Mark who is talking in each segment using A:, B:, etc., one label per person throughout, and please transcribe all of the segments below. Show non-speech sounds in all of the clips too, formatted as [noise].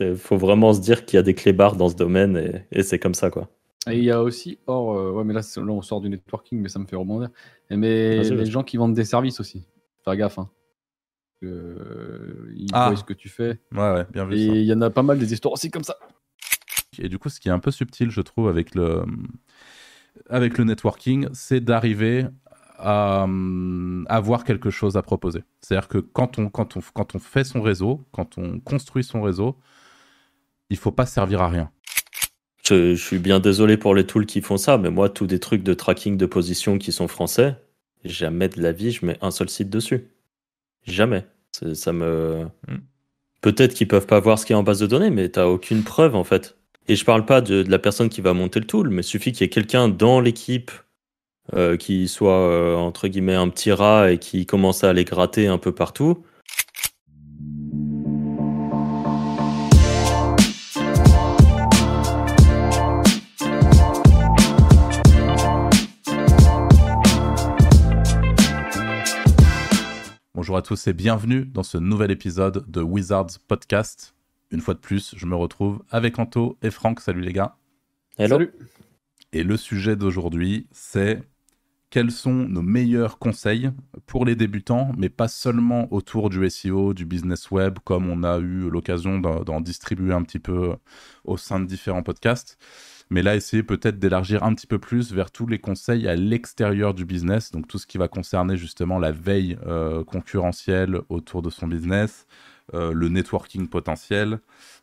A: Il faut vraiment se dire qu'il y a des clébards dans ce domaine et, c'est comme ça, quoi.
B: Et il y a aussi, or, euh, ouais, mais là, on sort du networking, mais ça me fait rebondir. Mais les gens qui vendent des services aussi, faire gaffe. Hein. ils ah. voient ce que tu fais.
C: Ouais, ouais, bien vu.
B: Et il y en a pas mal des histoires aussi comme ça.
C: Et du coup, ce qui est un peu subtil, je trouve, avec le, avec le networking, c'est d'arriver à avoir quelque chose à proposer. C'est-à-dire que quand on, quand, on, quand on fait son réseau, quand on construit son réseau, il faut pas servir à rien.
A: Je, suis bien désolé pour les tools qui font ça, mais moi, tous des trucs de tracking de position qui sont français, jamais de la vie, je mets un seul site dessus. Jamais. Ça me. Hmm. Peut-être qu'ils peuvent pas voir ce qu'il y a en base de données, mais tu n'as aucune preuve en fait. Et je parle pas de, de, la personne qui va monter le tool, mais il suffit qu'il y ait quelqu'un dans l'équipe euh, qui soit euh, entre guillemets un petit rat et qui commence à aller gratter un peu partout.
C: Bonjour à tous et bienvenue dans ce nouvel épisode de Wizards Podcast. Une fois de plus, je me retrouve avec Anto et Franck. Salut les gars.
A: Hello. Salut.
C: Et le sujet d'aujourd'hui, c'est quels sont nos meilleurs conseils pour les débutants, mais pas seulement autour du SEO, du business web, comme on a eu l'occasion d'en distribuer un petit peu au sein de différents podcasts. Mais là, essayer peut-être d'élargir un petit peu plus vers tous les conseils à l'extérieur du business, donc tout ce qui va concerner justement la veille euh, concurrentielle autour de son business, euh, le networking potentiel,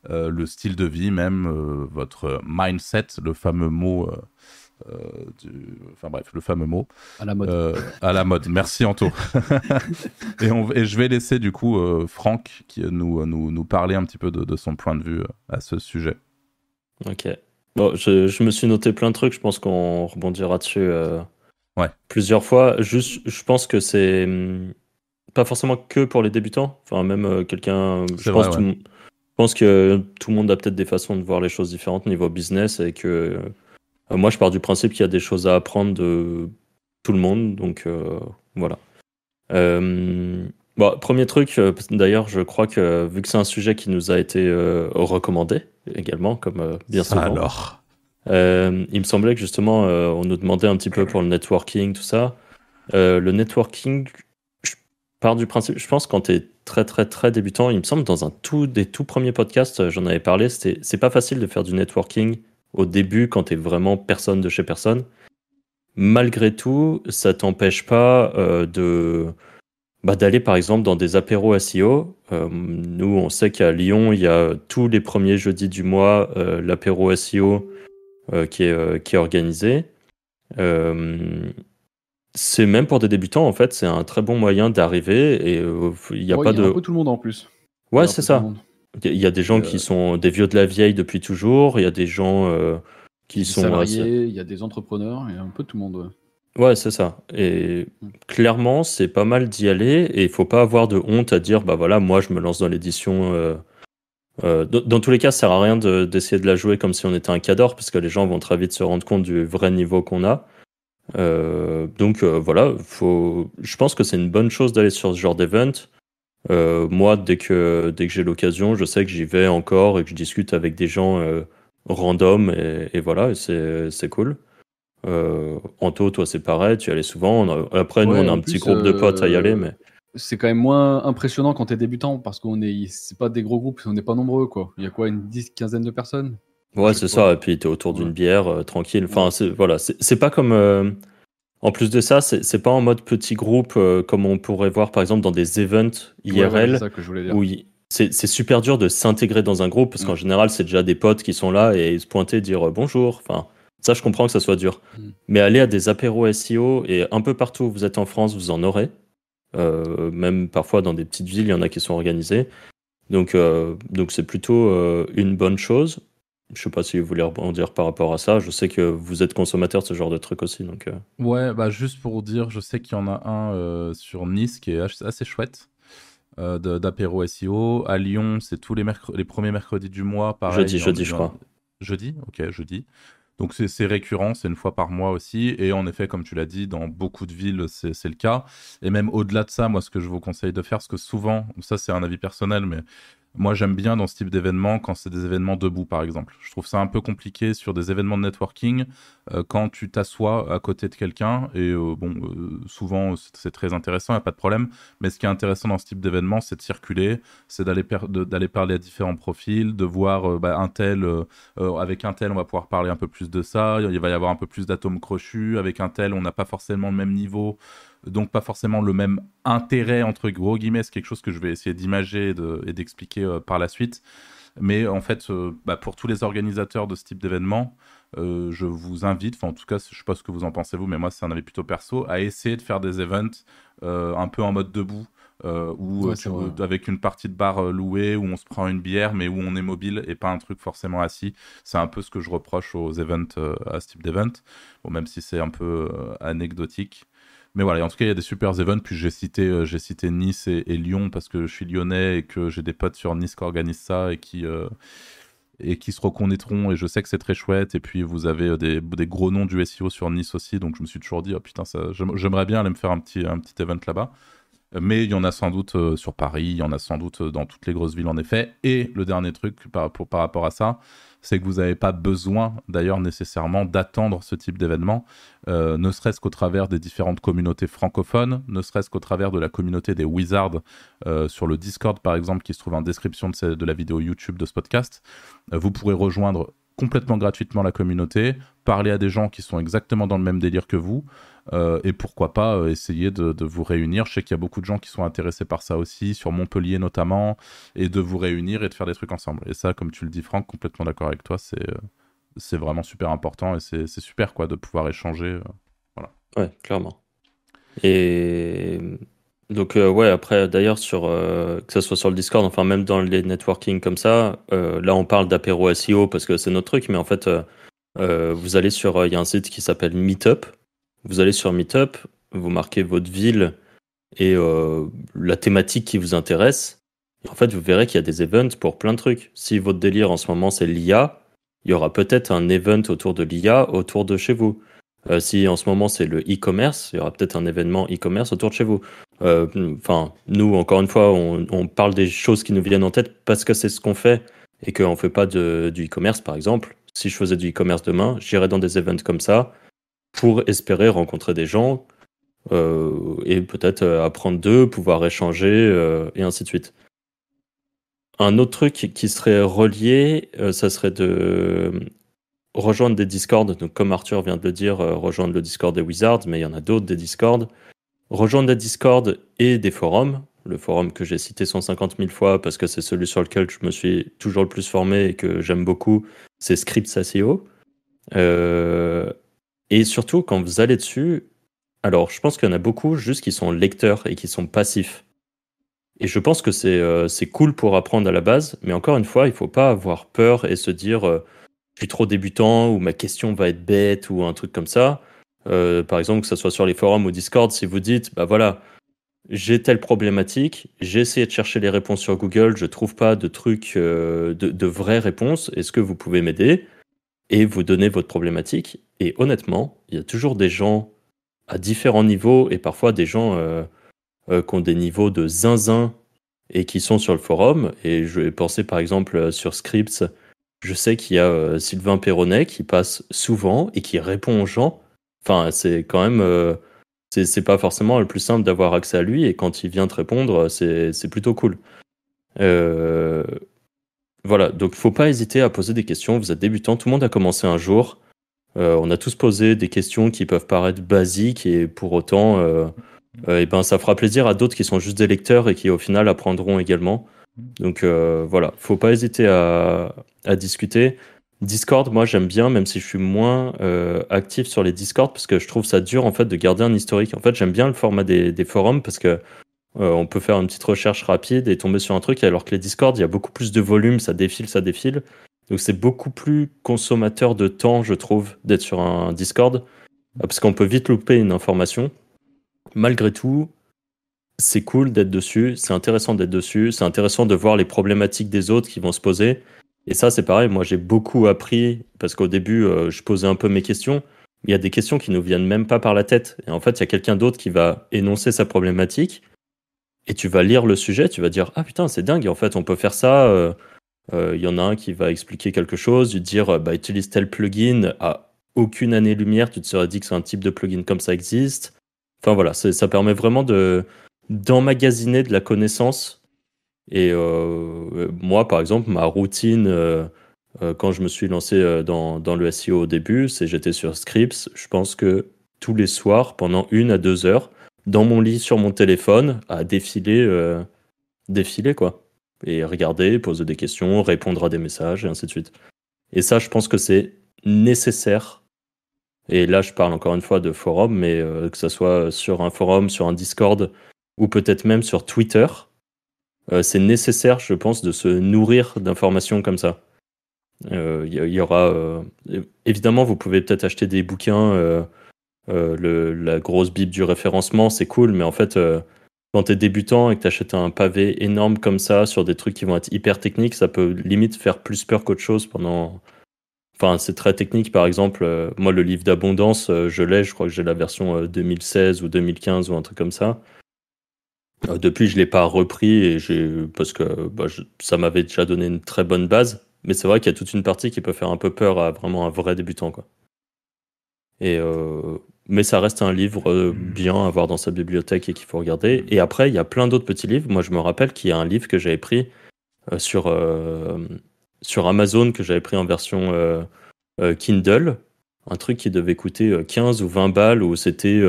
C: euh, le style de vie même, votre mindset, le fameux mot euh, enfin bref, le fameux mot.
B: À la mode.
C: Euh, à la mode. Merci Anto. [laughs] et, on... et, je vais laisser du coup euh, Franck qui nous, nous, nous, parler un petit peu de, son point de vue à ce sujet.
A: Ok. Bon, je, je, me suis noté plein de trucs, je pense qu'on rebondira dessus
C: ouais.
A: plusieurs fois. Juste, je pense que c'est hum, pas forcément que pour les débutants. Enfin, même quelqu'un. Je, pense je pense que tout le monde a peut-être des façons de voir les choses différentes niveau business et que euh, moi, je pars du principe qu'il y a des choses à apprendre de tout le monde, donc euh, voilà. Euh, bon, premier truc, d'ailleurs, je crois que vu que c'est un sujet qui nous a été recommandé également, comme bien souvent.
C: Alors.
A: il me semblait que justement, on nous demandait un petit peu pour le networking, tout ça. le networking, je pars du principe, je pense quand tu es très très très débutant, il me semble dans un tout des tout premiers podcasts, j'en avais parlé, c'est pas facile de faire du networking au début quand tu es vraiment personne de chez personne. Malgré tout, ça t'empêche pas euh, de bah, d'aller par exemple dans des apéros SEO. Euh, nous, on sait qu'à Lyon, il y a tous les premiers jeudis du mois euh, l'apéro SEO qui, est, qui est organisé. c'est même pour des débutants, en fait, c'est un très bon moyen d'arriver et il n'y a pas de.
B: Y a un peu tout le monde en plus.
A: Ouais, c'est ça. Il y a des gens qui euh, sont des vieux de la vieille depuis toujours, il y a des gens euh, qui sont.
B: Salariés, il y a des entrepreneurs, il y a un peu tout le monde.
A: Ouais, c'est ça. Et clairement, c'est pas mal d'y aller et il faut pas avoir de honte à dire bah voilà, moi je me lance dans l'édition. Euh, dans, tous les cas, ça sert à rien d'essayer de, la jouer comme si on était un cador parce que les gens vont très vite se rendre compte du vrai niveau qu'on a. donc voilà, faut... je pense que c'est une bonne chose d'aller sur ce genre d'event. Euh, moi, dès que, dès que j'ai l'occasion, je sais que j'y vais encore et que je discute avec des gens euh, random et, voilà, c'est cool. Euh, Anto, toi, c'est pareil, tu y allais souvent. après, nous, on a un petit groupe de potes à y aller, mais.
B: C'est quand même moins impressionnant quand t'es débutant parce qu'on est, c'est pas des gros groupes, on n'est pas nombreux, quoi. Il y a quoi, une dix, quinzaine de personnes?
A: Ouais, c'est ça. Et puis, t'es autour d'une bière, tranquille. Enfin, voilà, c'est pas comme en plus de ça, c'est pas en mode petit groupe euh, comme on pourrait voir par exemple dans des events IRL où c'est super dur de s'intégrer dans un groupe parce qu'en mm. général c'est déjà des potes qui sont là et se pointer dire euh, bonjour. Enfin, ça je comprends que ça soit dur. Mm. Mais aller à des apéros SEO et un peu partout où vous êtes en France, vous en aurez. Euh, même parfois dans des petites villes, il y en a qui sont organisées. Donc donc c'est plutôt une bonne chose. Je sais pas si vous voulez rebondir par rapport à ça. Je sais que vous êtes consommateur de ce genre de trucs aussi. Donc, euh.
C: Ouais, bah juste pour dire, je sais qu'il y en a un euh, sur Nice qui est assez chouette. Euh, d'apéro SEO. À Lyon, c'est tous les, les premiers mercredis du mois. Pareil,
A: jeudi, jeudi, je crois.
C: Jeudi? Ok, jeudi. Donc c'est récurrent, c'est une fois par mois aussi. Et en effet, comme tu l'as dit, dans beaucoup de villes, c'est le cas. Et même au-delà de ça, moi, ce que je vous conseille de faire, parce que souvent, ça c'est un avis personnel, mais Moi, j'aime bien dans ce type d'événement quand c'est des événements debout, par exemple. Je trouve ça un peu compliqué sur des événements de networking euh, quand tu t'assois à côté de quelqu'un. Et euh, bon, euh, souvent, c'est très intéressant, il n'y a pas de problème. Mais ce qui est intéressant dans ce type d'événement, c'est de circuler, c'est d'aller parler à différents profils, de voir bah, un tel, avec un tel, on va pouvoir parler un peu plus de ça. Il va y avoir un peu plus d'atomes crochus. Avec un tel, on n'a pas forcément le même niveau donc pas forcément le même intérêt entre gros guillemets, c'est quelque chose que je vais essayer d'imager et d'expliquer euh, par la suite. Mais en fait, euh, bah, pour tous les organisateurs de ce type d'événement, euh, je vous invite, enfin en tout cas, je sais pas ce que vous en pensez vous, mais moi c'est un avis plutôt perso, à essayer de faire des events un peu en mode debout. ou avec une partie de bar louée où on se prend une bière mais où on est mobile et pas un truc forcément assis. C'est un peu ce que je reproche aux events, à ce type d'event, bon, même si c'est un peu anecdotique. Mais voilà, en tout cas, il y a des super events. Puis j'ai cité, euh, cité Nice et, Lyon parce que je suis lyonnais et que j'ai des potes sur Nice qui organisent ça et qui, euh, et qui se reconnaîtront. Et je sais que c'est très chouette. Et puis vous avez euh, des, des, gros noms du SEO sur Nice aussi. Donc je me suis toujours dit, oh putain, j'aimerais bien aller me faire un petit, un petit event là-bas. Mais il y en a sans doute sur Paris, il y en a sans doute dans toutes les grosses villes en effet. Et le dernier truc par, par rapport à ça, c'est que vous n'avez pas besoin d'ailleurs nécessairement d'attendre ce type d'événement, euh, ne serait-ce qu'au travers des différentes communautés francophones, ne serait-ce qu'au travers de la communauté des Wizards euh, sur le Discord par exemple qui se trouve en description de, de la vidéo YouTube de ce podcast. Euh, vous pourrez rejoindre complètement gratuitement la communauté, parler à des gens qui sont exactement dans le même délire que vous, et pourquoi pas euh, essayer de, vous réunir. Je sais qu'il y a beaucoup de gens qui sont intéressés par ça aussi, sur Montpellier notamment, et de vous réunir et de faire des trucs ensemble. Et ça, comme tu le dis, Franck, complètement d'accord avec toi, c'est euh, vraiment super important et c'est super quoi de pouvoir échanger. voilà.
A: Ouais, clairement. Et donc ouais, après d'ailleurs que ce soit sur le Discord, enfin même dans les networking comme ça, là on parle d'apéro SEO parce que c'est notre truc, mais en fait vous allez sur, il y a un site qui s'appelle Meetup vous allez sur Meetup, vous marquez votre ville et euh, la thématique qui vous intéresse. En fait, vous verrez qu'il y a des events pour plein de trucs. Si votre délire en ce moment c'est l'IA, il y aura peut-être un event autour de l'IA autour de chez vous. Euh, si en ce moment c'est le e-commerce, il y aura peut-être un événement e-commerce autour de chez vous. Euh, enfin, nous, encore une fois, on, parle des choses qui nous viennent en tête parce que c'est ce qu'on fait et qu'on ne fait pas de, du e-commerce, par exemple. Si je faisais du e-commerce demain, j'irais dans des events comme ça pour espérer rencontrer des gens euh, et peut-être euh, apprendre d'eux, pouvoir échanger euh, et ainsi de suite. Un autre truc qui serait relié, ça serait de rejoindre des Discords. Comme Arthur vient de le dire, rejoindre le Discord des Wizards, mais il y en a d'autres des Discords. Rejoindre des Discords et des forums. Le forum que j'ai cité 150 000 fois parce que c'est celui sur lequel je me suis toujours le plus formé et que j'aime beaucoup, c'est Scripts SEO. Euh, et surtout, quand vous allez dessus, alors je pense qu'il y en a beaucoup juste qui sont lecteurs et qui sont passifs. Et je pense que c'est euh, cool pour apprendre à la base, mais encore une fois, il ne faut pas avoir peur et se dire euh, je suis trop débutant ou ma question va être bête ou un truc comme ça. Euh, par exemple, que ce soit sur les forums ou Discord, si vous dites bah voilà, j'ai telle problématique, j'ai essayé de chercher les réponses sur Google, je trouve pas de trucs, de, de vraies réponses, est-ce que vous pouvez m'aider? Et vous donnez votre problématique. Et honnêtement, il y a toujours des gens à différents niveaux et parfois des gens euh, euh, qui ont des niveaux de zinzin et qui sont sur le forum. Et je vais penser par exemple euh, sur Scripts. Je sais qu'il y a Sylvain Perronnet qui passe souvent et qui répond aux gens. Enfin, c'est quand même. c'est pas forcément le plus simple d'avoir accès à lui et quand il vient te répondre, c'est plutôt cool. Euh, voilà, donc faut pas hésiter à poser des questions. Vous êtes débutant, tout le monde a commencé un jour. Euh, on a tous posé des questions qui peuvent paraître basiques et pour autant, euh, euh, eh ben, ça fera plaisir à d'autres qui sont juste des lecteurs et qui au final apprendront également. Donc voilà, faut pas hésiter à, discuter. Discord, moi j'aime bien, même si je suis moins actif sur les Discord, parce que je trouve ça dur en fait de garder un historique. En fait, j'aime bien le format des forums parce que euh, on peut faire une petite recherche rapide et tomber sur un truc, alors que les Discord, il y a beaucoup plus de volume, ça défile, ça défile. Donc c'est beaucoup plus consommateur de temps, je trouve, d'être sur un Discord, euh, parce qu'on peut vite louper une information. Malgré tout, c'est cool d'être dessus, c'est intéressant d'être dessus, c'est intéressant de voir les problématiques des autres qui vont se poser. Et ça, c'est pareil, moi j'ai beaucoup appris, parce qu'au début, euh, je posais un peu mes questions. Il y a des questions qui ne nous viennent même pas par la tête. Et en fait, il y a quelqu'un d'autre qui va énoncer sa problématique et tu vas lire le sujet, tu vas dire ah putain c'est dingue, en fait on peut faire ça. Il y en a un qui va expliquer quelque chose, lui dire bah utilise tel plugin à aucune année-lumière, tu te serais dit que c'est un type de plugin comme ça existe. Enfin voilà, ça permet vraiment de d'emmagasiner de la connaissance. Et moi, par exemple, ma routine euh, quand je me suis lancé euh, dans, dans le SEO au début, c'est j'étais sur Scripts. Je pense que tous les soirs, pendant une à deux heures, dans mon lit, sur mon téléphone, à défiler, euh, défiler quoi. Et regarder, poser des questions, répondre à des messages, et ainsi de suite. Et ça, je pense que c'est nécessaire. Et là, je parle encore une fois de forum, mais que ce soit sur un forum, sur un Discord, ou peut-être même sur Twitter, c'est nécessaire, je pense, de se nourrir d'informations comme ça. Il euh, y, aura euh, évidemment, vous pouvez peut-être acheter des bouquins. Euh, la grosse bible du référencement, c'est cool, mais en fait, quand tu es débutant et que tu achètes un pavé énorme comme ça sur des trucs qui vont être hyper techniques, ça peut limite faire plus peur qu'autre chose pendant. Enfin, c'est très technique. Par exemple, moi, le livre d'abondance, je l'ai, je crois que j'ai la version 2016 ou 2015 ou un truc comme ça. depuis, je l'ai pas repris et parce que bah, ça m'avait déjà donné une très bonne base. Mais c'est vrai qu'il y a toute une partie qui peut faire un peu peur à vraiment un vrai débutant. Quoi. Et, euh, mais ça reste un livre euh, bien à avoir dans sa bibliothèque et qu'il faut regarder. Et après, il y a plein d'autres petits livres. Moi, je me rappelle qu'il y a un livre que j'avais pris euh, sur, sur Amazon, que j'avais pris en version Kindle. Un truc qui devait coûter 15 ou 20 balles, où c'était.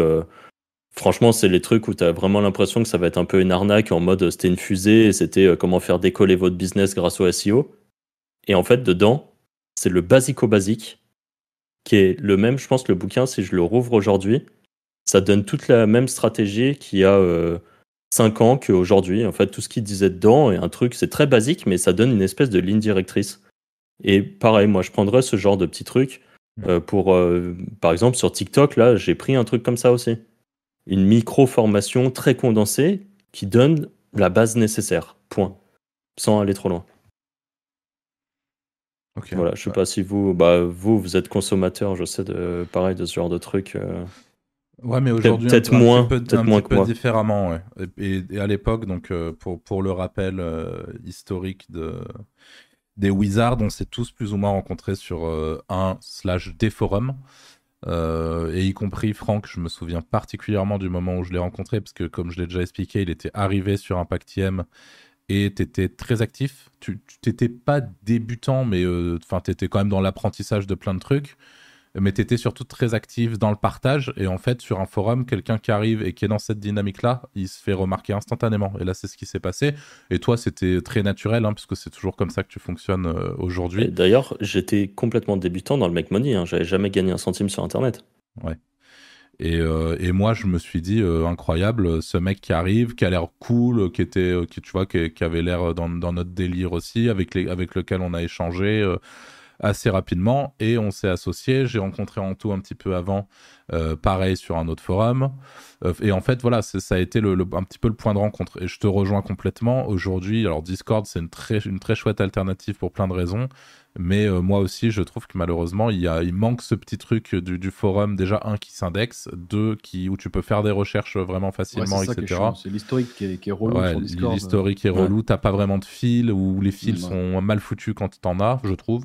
A: Franchement, c'est les trucs où tu as vraiment l'impression que ça va être un peu une arnaque en mode c'était une fusée et c'était comment faire décoller votre business grâce au SEO. Et en fait, dedans, c'est le basico-basique, qui est le même, je pense, le bouquin, si je le rouvre aujourd'hui, ça donne toute la même stratégie qu'il y a euh, 5 ans qu'aujourd'hui. En fait, tout ce qu'il disait dedans est un truc, c'est très basique, mais ça donne une espèce de ligne directrice. Et pareil, moi, je prendrais ce genre de petit truc euh, pour, euh, par exemple, sur TikTok, là, j'ai pris un truc comme ça aussi. Une micro-formation très condensée qui donne la base nécessaire. Point. Sans aller trop loin voilà, je sais pas si vous, bah, vous, vous êtes consommateur, je sais, de, pareil, de ce genre de truc. Euh.
C: Ouais, mais aujourd'hui,
A: peut-être moins, peut-être moins
C: peu différemment, ouais. Et, à l'époque, donc, euh, pour, pour le rappel euh, historique de, des Wizards, on s'est tous plus ou moins rencontrés sur un slash des forums. et y compris Franck, je me souviens particulièrement du moment où je l'ai rencontré, parce que comme je l'ai déjà expliqué, il était arrivé sur Impact IM et tu étais très actif. Tu n'étais pas débutant, mais euh, tu étais quand même dans l'apprentissage de plein de trucs. Mais tu étais surtout très actif dans le partage. Et en fait, sur un forum, quelqu'un qui arrive et qui est dans cette dynamique-là, il se fait remarquer instantanément. Et là, c'est ce qui s'est passé. Et toi, c'était très naturel, hein, puisque c'est toujours comme ça que tu fonctionnes euh, aujourd'hui.
A: D'ailleurs, j'étais complètement débutant dans le Make Money. Hein. J'avais jamais gagné un centime sur Internet.
C: Ouais. Euh, et, moi, je me suis dit, euh, incroyable, ce mec qui arrive, qui a l'air cool, qui était, euh, qui, vois, qui, avait l'air dans, notre délire aussi, avec lequel on a échangé assez rapidement. Et on s'est associé. J'ai rencontré Anto un petit peu avant, pareil sur un autre forum. et en fait, voilà, ça a été le, un petit peu le point de rencontre. Et je te rejoins complètement. Aujourd'hui, alors Discord, c'est une très, une très chouette alternative pour plein de raisons. Mais euh, moi aussi, je trouve que malheureusement, il, y a, il manque ce petit truc du, du forum. Déjà, un qui s'indexe, deux qui, où tu peux faire des recherches vraiment facilement, etc.
B: C'est l'historique qui, est relou ouais,
C: L'historique est relou. T'as pas vraiment de fil ou les fils sont mal foutus quand t'en as, je trouve.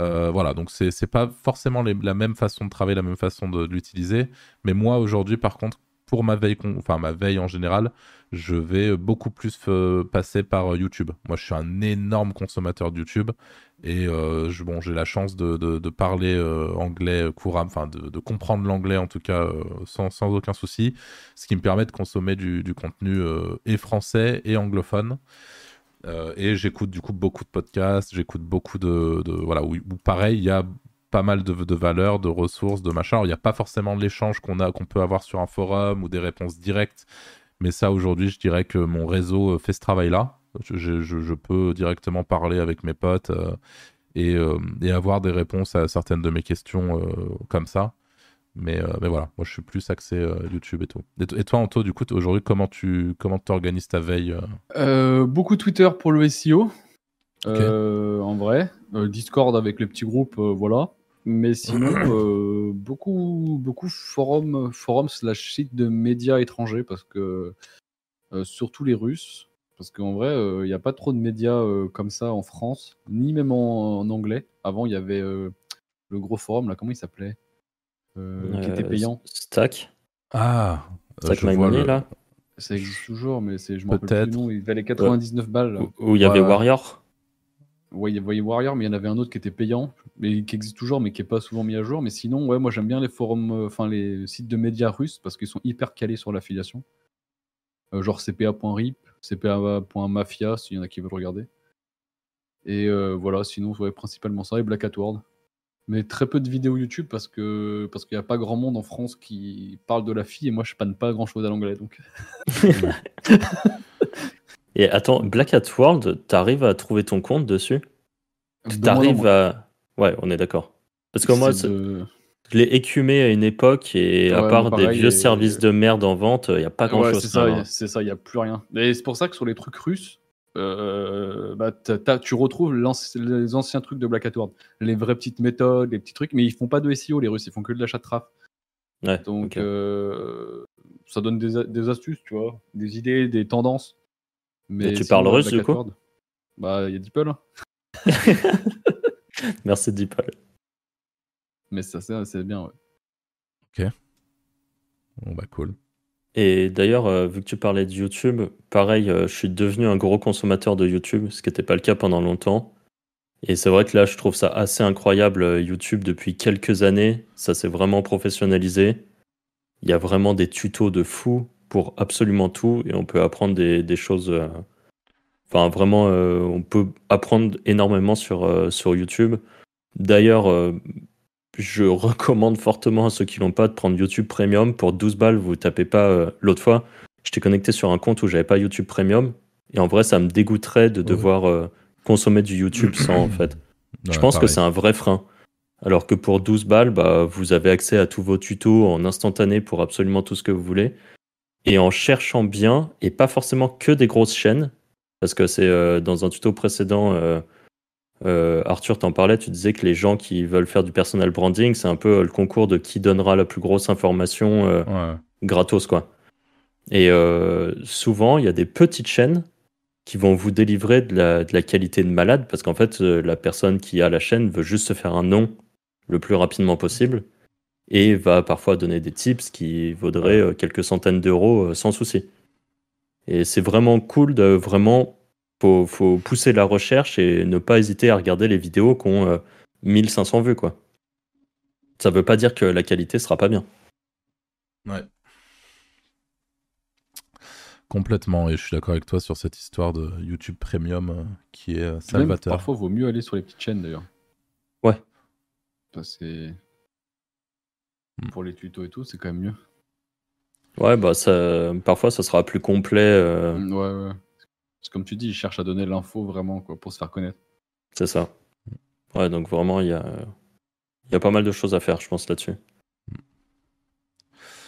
C: Euh, voilà, donc c'est pas forcément la même façon de travailler, la même façon de, l'utiliser. Mais moi, aujourd'hui, par contre, pour ma veille, enfin ma veille en général, je vais beaucoup plus euh, passer par YouTube. Moi, je suis un énorme consommateur de YouTube et euh, bon, j'ai la chance de, de, parler euh, anglais couramment, enfin de, comprendre l'anglais en tout cas euh, sans, sans, aucun souci, ce qui me permet de consommer du contenu et français et anglophone. Et j'écoute du coup beaucoup de podcasts, j'écoute beaucoup de, voilà où, pareil il y a pas mal de, valeurs, de ressources, de machin. il n'y a pas forcément l'échange qu'on peut avoir sur un forum ou des réponses directes, mais ça aujourd'hui, je dirais que mon réseau fait ce travail-là. Je, peux directement parler avec mes potes euh, euh, et, avoir des réponses à certaines de mes questions euh, comme ça. Mais, mais, voilà, moi je suis plus axé YouTube et tout. Et, toi, Anto, du coup, aujourd'hui, comment tu comment organises ta veille
B: Beaucoup Twitter pour le SEO, en vrai. Discord avec les petits groupes, voilà. Mais sinon, [clears throat] beaucoup, beaucoup forum, forum slash site de médias étrangers parce que surtout les Russes, parce qu'en vrai, il n'y a pas trop de médias comme ça en France, ni même en, anglais. Avant, il y avait le gros forum, là, comment il s'appelait? Qui était payant.
A: Stack.
C: Ah,
A: Stack My Money, là
B: Ça existe toujours, mais je m'en rappelle plus le nom. Il valait 99 balles.
A: Où il y avait Warrior
B: Ouais, il y avait Warrior, mais il y en avait un autre qui était payant, mais qui existe toujours, mais qui est pas souvent mis à jour. Mais sinon, ouais, moi j'aime bien les forums, euh, enfin les sites de médias russes parce qu'ils sont hyper calés sur l'affiliation. Euh, genre cpa.rip, cpa.mafia, s'il y en a qui veulent regarder. Et euh, voilà, sinon, ouais, principalement ça et Black Hat World. Mais très peu de vidéos YouTube parce que parce qu'il n'y a pas grand monde en France qui parle de la fille et moi je panne pas grand chose à l'anglais donc. [laughs]
A: Et attends, Black Hat World, t'arrives à trouver ton compte dessus? T'arrives à. Ouais, on est d'accord. Parce que moi, je l'ai écumé à une époque et à part des vieux services de merde en vente, il n'y a pas grand chose.
B: c'est ça, il n'y a plus rien. Et c'est pour ça que sur les trucs russes, euh, bah, tu retrouves les anciens trucs de Black Hat World. Les vraies petites méthodes, les petits trucs, mais ils font pas de SEO, les Russes, ils font que de l'achat de traf. Ouais, Donc, euh, ça donne des, des, astuces, tu vois, des idées, des tendances.
A: Mais tu parles russe du coup
B: Bah, il y a DeepL. Hein. [laughs]
A: Merci DeepL.
B: Mais ça, c'est bien, ouais.
C: Ok. Bon, bah, cool.
A: Et d'ailleurs, euh, vu que tu parlais de YouTube, pareil, euh, je suis devenu un gros consommateur de YouTube, ce qui n'était pas le cas pendant longtemps. Et c'est vrai que là, je trouve ça assez incroyable, euh, YouTube, depuis quelques années. Ça s'est vraiment professionnalisé. Il y a vraiment des tutos de fou pour absolument tout et on peut apprendre des, choses. Enfin, vraiment, on peut apprendre énormément sur, sur YouTube. D'ailleurs, je recommande fortement à ceux qui l'ont pas de prendre YouTube Premium. Pour 12 balles, vous tapez pas. L'autre fois, j'étais connecté sur un compte où j'avais pas YouTube Premium. Et en vrai, ça me dégoûterait de devoir consommer du YouTube [clears throat] sans, en fait. je pense que c'est un vrai frein. Alors que pour 12 balles, bah, vous avez accès à tous vos tutos en instantané pour absolument tout ce que vous voulez et en cherchant bien, et pas forcément que des grosses chaînes, parce que c'est euh, dans un tuto précédent, euh, euh, Arthur t'en parlait, tu disais que les gens qui veulent faire du personal branding, c'est un peu le concours de qui donnera la plus grosse information gratos, quoi. Et souvent, il y a des petites chaînes qui vont vous délivrer de la, de la qualité de malade, parce qu'en fait, la personne qui a la chaîne veut juste se faire un nom le plus rapidement possible et va parfois donner des tips qui vaudraient euh, quelques centaines d'euros euh, sans souci. Et c'est vraiment cool de vraiment. Faut, faut pousser la recherche et ne pas hésiter à regarder les vidéos qui ont 1500 euh, vues, quoi. Ça veut pas dire que la qualité sera pas bien.
C: Ouais. Complètement, et je suis d'accord avec toi sur cette histoire de YouTube Premium qui est salvateur.
B: parfois, il vaut mieux aller sur les petites chaînes d'ailleurs.
A: Ouais.
B: Parce que Mm. pour les tutos et tout, c'est quand même mieux.
A: Ouais, bah ça, parfois ça sera plus complet. Euh.
B: Mm, ouais, comme tu dis, ils cherchent à donner l'info vraiment quoi, pour se faire connaître.
A: C'est ça. Ouais, donc vraiment, il y a, y a pas mal de choses à faire, je pense, là-dessus.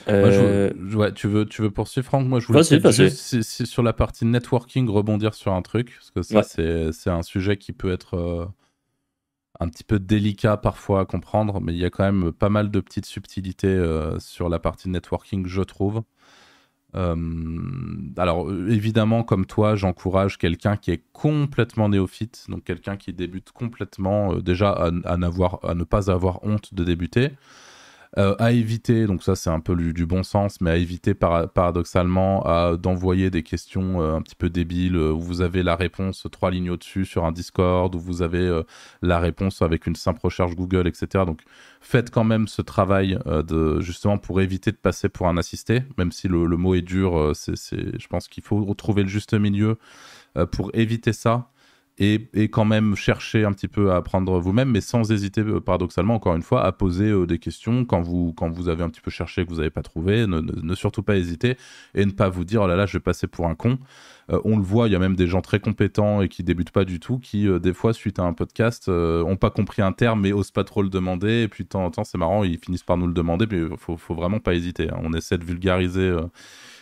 C: Euh, ouais, tu veux, tu veux poursuivre, Franck? Moi, je voulais juste, sur la partie networking, rebondir sur un truc, parce que ça, c'est un sujet qui peut être euh, un petit peu délicat parfois à comprendre, mais il y a quand même pas mal de petites subtilités euh, sur la partie networking, je trouve. Euh, alors évidemment, comme toi, j'encourage quelqu'un qui est complètement néophyte, donc quelqu'un qui débute complètement, euh, déjà à ne pas avoir honte de débuter. Euh, à éviter, donc ça c'est un peu du, bon sens, mais à éviter paradoxalement d'envoyer des questions euh, un petit peu débiles euh, où vous avez la réponse trois lignes au-dessus sur un Discord, où vous avez la réponse avec une simple recherche Google, etc. Donc faites quand même ce travail de justement pour éviter de passer pour un assisté, même si le, mot est dur, c'est, je pense qu'il faut retrouver le juste milieu pour éviter ça et, quand même chercher un petit peu à apprendre vous-même, mais sans hésiter, euh, paradoxalement, encore une fois, à poser euh, des questions quand vous, quand vous avez un petit peu cherché que vous n'avez pas trouvé. Ne, surtout pas hésiter et ne pas vous dire, oh là là, je vais passer pour un con. Euh, on le voit, il y a même des gens très compétents et qui débutent pas du tout, qui, des fois, suite à un podcast, ont pas compris un terme, mais osent pas trop le demander. Et puis, de temps en temps, c'est marrant, ils finissent par nous le demander, mais il faut, faut, vraiment pas hésiter. Hein. On essaie de vulgariser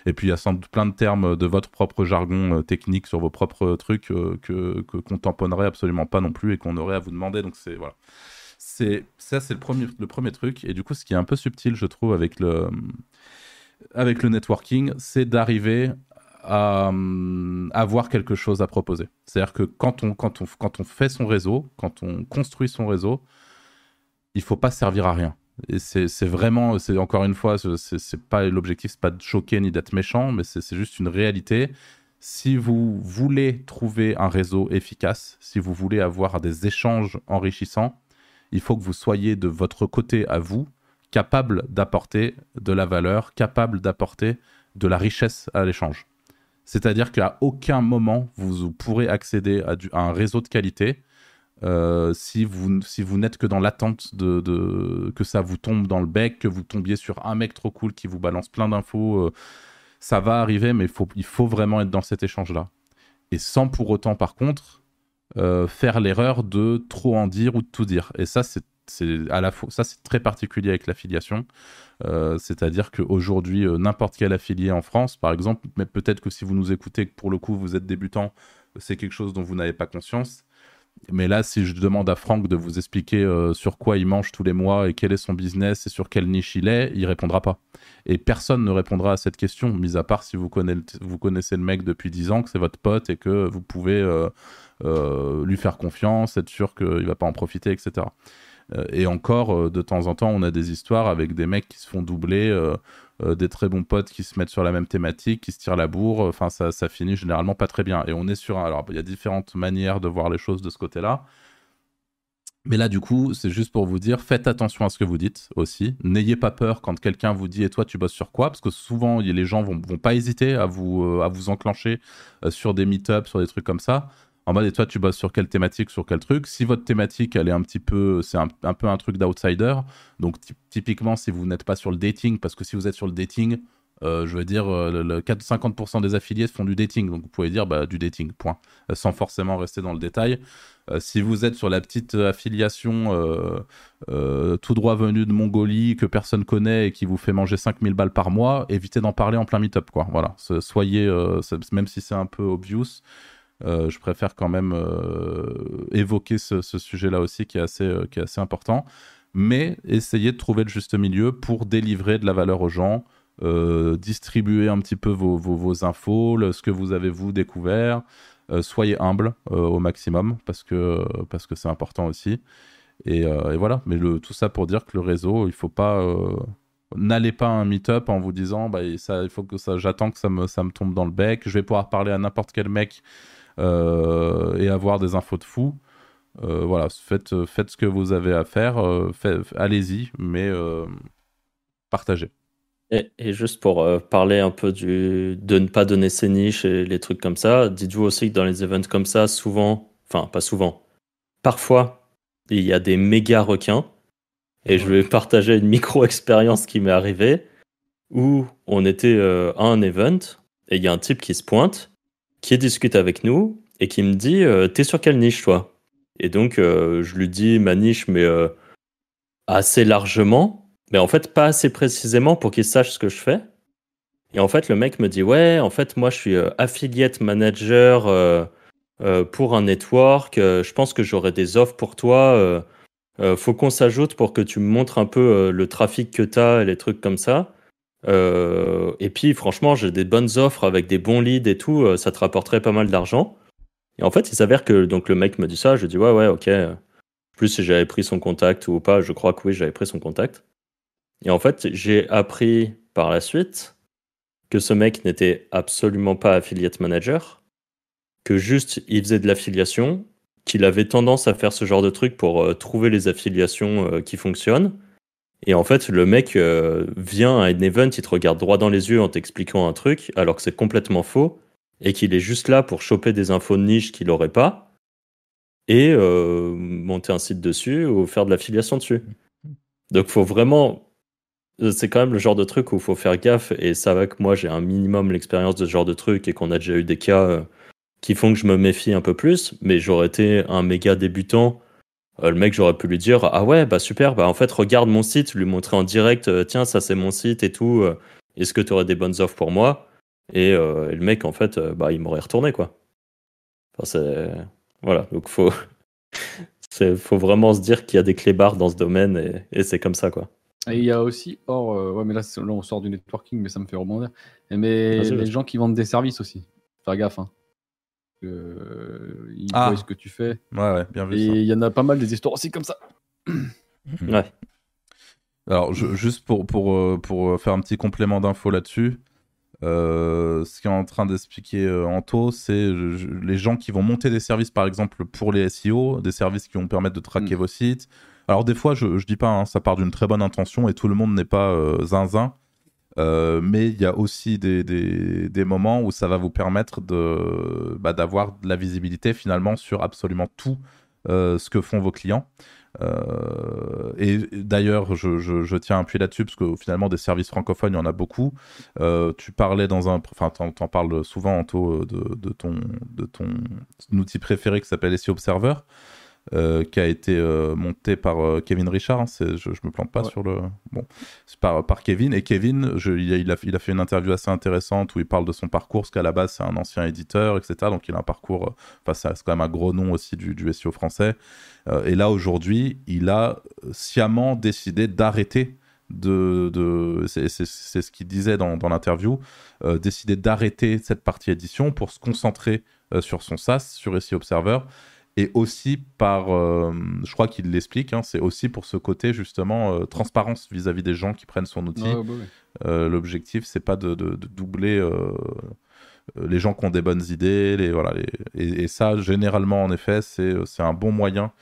C: et puis il y a sans doute plein de termes de votre propre jargon euh, technique sur vos propres trucs euh, que qu'on tamponnerait absolument pas non plus et qu'on aurait à vous demander. Donc c'est voilà. C'est ça c'est le premier le premier truc et du coup ce qui est un peu subtil je trouve avec le avec le networking, c'est d'arriver à avoir quelque chose à proposer. C'est-à-dire que quand on, quand, on, quand on fait son réseau, quand on construit son réseau, il faut pas servir à rien. Et c'est vraiment, c'est encore une fois, c'est pas l'objectif, c'est pas de choquer ni d'être méchant, mais c'est juste une réalité. Si vous voulez trouver un réseau efficace, si vous voulez avoir des échanges enrichissants, il faut que vous soyez de votre côté à vous, capable d'apporter de la valeur, capable d'apporter de la richesse à l'échange. C'est-à-dire qu'à aucun moment vous pourrez accéder à, un réseau de qualité euh, si vous, si vous n'êtes que dans l'attente de, que ça vous tombe dans le bec, que vous tombiez sur un mec trop cool qui vous balance plein d'infos. Euh, ça va arriver, mais faut, il faut vraiment être dans cet échange-là. Et sans pour autant, par contre, euh, faire l'erreur de trop en dire ou de tout dire. Et ça, c'est à la fois ça c'est très particulier avec l'affiliation c'est-à-dire qu'aujourd'hui n'importe quel affilié en France par exemple mais peut-être que si vous nous écoutez pour le coup vous êtes débutant c'est quelque chose dont vous n'avez pas conscience mais là, si je demande à Franck de vous expliquer euh, sur quoi il mange tous les mois et quel est son business et sur quelle niche il est, il répondra pas. Et personne ne répondra à cette question, mis à part si vous, connaissez, le mec depuis 10 ans, que c'est votre pote et que vous pouvez euh, euh, lui faire confiance, être sûr qu'il va pas en profiter, etc. et encore, de temps en temps, on a des histoires avec des mecs qui se font doubler des très bons potes qui se mettent sur la même thématique, qui se tirent la bourre. Enfin, ça, ça finit généralement pas très bien. Et on est sur Alors, il y a différentes manières de voir les choses de ce côté-là. Mais là, du coup, c'est juste pour vous dire, faites attention à ce que vous dites aussi. N'ayez pas peur quand quelqu'un vous dit, et toi, tu bosses sur quoi? Parce que souvent, les gens vont, vont pas hésiter à vous, euh, à vous enclencher euh, sur des meet-ups, sur des trucs comme ça en mode et toi tu bosses sur quelle thématique, sur quel truc? Si votre thématique elle est un petit peu, c'est un, peu un truc d'outsider, donc typiquement si vous n'êtes pas sur le dating, parce que si vous êtes sur le dating, euh, je veux dire, euh, le, 50% des affiliés font du dating, donc vous pouvez dire bah, du dating, point, euh, sans forcément rester dans le détail. si vous êtes sur la petite affiliation tout droit venue de Mongolie que personne connaît et qui vous fait manger 5000 balles par mois, évitez d'en parler en plein meet-up, quoi. Voilà, soyez, même si c'est un peu obvious, euh, je préfère quand même euh, évoquer ce, sujet-là aussi qui est, assez, euh, qui est assez important. Mais essayer de trouver le juste milieu pour délivrer de la valeur aux gens, distribuer un petit peu vos, vos, infos, ce que vous avez vous découvert. soyez humble au maximum parce que parce que c'est important aussi. Et, voilà. Mais le, tout ça pour dire que le réseau, il faut pas n'allez pas à un meet-up en vous disant bah, ça, il faut que j'attends que ça me, ça me tombe dans le bec, je vais pouvoir parler à n'importe quel mec et avoir des infos de fou. Euh, voilà, faites, faites ce que vous avez à faire, euh, allez-y, mais partagez.
A: Et, juste pour parler un peu du, de ne pas donner ses niches et les trucs comme ça, dites-vous aussi que dans les events comme ça, souvent, enfin pas souvent, parfois, il y a des méga requins. Et je vais partager une micro-expérience qui m'est arrivée où on était à un event et il y a un type qui se pointe qui discute avec nous et qui me dit euh, T'es sur quelle niche, toi? Et donc, euh, je lui dis ma niche, mais euh, assez largement, mais en fait, pas assez précisément pour qu'il sache ce que je fais. Et en fait, le mec me dit Ouais, en fait, moi, je suis affiliate manager pour un network. je pense que j'aurai des offres pour toi. faut qu'on s'ajoute pour que tu me montres un peu le trafic que tu as et les trucs comme ça. Euh, et puis, franchement, j'ai des bonnes offres avec des bons leads et tout. Euh, ça te rapporterait pas mal d'argent. Et en fait, il s'avère que donc le mec me dit ça. Je dis ouais, ouais, ok. Plus si j'avais pris son contact ou pas. Je crois que oui, j'avais pris son contact. Et en fait, j'ai appris par la suite que ce mec n'était absolument pas affiliate manager, que juste il faisait de l'affiliation, qu'il avait tendance à faire ce genre de truc pour euh, trouver les affiliations qui fonctionnent et en fait, le mec euh, vient à un event, il te regarde droit dans les yeux en t'expliquant un truc, alors que c'est complètement faux, et qu'il est juste là pour choper des infos de niche qu'il n'aurait pas, et euh, monter un site dessus ou faire de l'affiliation dessus. Donc, faut vraiment. C'est quand même le genre de truc où il faut faire gaffe, et ça va que moi j'ai un minimum l'expérience de ce genre de truc, et qu'on a déjà eu des cas euh, qui font que je me méfie un peu plus, mais j'aurais été un méga débutant euh, le mec, j'aurais pu lui dire Ah ouais, bah super, bah en fait, regarde mon site, lui montrer en direct euh, Tiens, ça c'est mon site et tout, euh, est-ce que tu aurais des bonnes offres pour moi? Et, le mec, en fait, bah il m'aurait retourné, quoi. Enfin, c'est. Voilà, donc faut. [laughs] faut vraiment se dire qu'il y a des clébards dans ce domaine et, c'est comme ça, quoi.
B: Et il y a aussi, or, ouais, mais là, là, on sort du networking, mais ça me fait rebondir. Mais les gens qui vendent des services aussi. Faire gaffe. Hein. Ils ah. voient ce que tu fais.
C: Ouais, ouais, bien vu.
B: Et il y en a pas mal des histoires aussi comme ça. [clears throat]
A: ouais.
C: Alors, juste pour, pour, euh, pour euh, faire un petit complément d'info là-dessus, euh, ce qu'est en train d'expliquer Anto, c'est les gens qui vont monter des services, par exemple, pour les SEO, des services qui vont permettre de traquer mm. vos sites. Alors, des fois, je, je dis pas, hein, ça part d'une très bonne intention et tout le monde n'est pas zinzin. Mais il y a aussi des, des, moments où ça va vous permettre de, bah, d'avoir de la visibilité finalement sur absolument tout ce que font vos clients. Euh, et d'ailleurs, je, je, tiens un pied là-dessus parce que finalement, des services francophones, il y en a beaucoup. Euh, tu parlais dans un, enfin, t'en, en parles souvent, Anto, de, de, ton, de ton outil préféré qui s'appelle SEO Observer. Euh, qui a été euh, monté par euh, Kevin Richard. Hein, je, je me plante pas sur le. Bon, c'est par, par Kevin. Et Kevin, je, il, a, il, a, fait une interview assez intéressante où il parle de son parcours, parce qu'à la base, c'est un ancien éditeur, etc. Donc, il a un parcours. Enfin, c'est quand même un gros nom aussi du, du SEO français. et là, aujourd'hui, il a sciemment décidé d'arrêter de, de c'est ce qu'il disait dans, dans l'interview, euh, décider d'arrêter cette partie édition pour se concentrer sur son SaaS, sur SEO Observer, et aussi par, euh, je crois qu'il l'explique, hein, c'est aussi pour ce côté justement euh, transparence vis-à-vis des gens qui prennent son outil. Bah euh, l'objectif, c'est pas de, doubler les gens qui ont des bonnes idées, les, voilà, Et, ça, généralement, en effet, c'est un bon moyen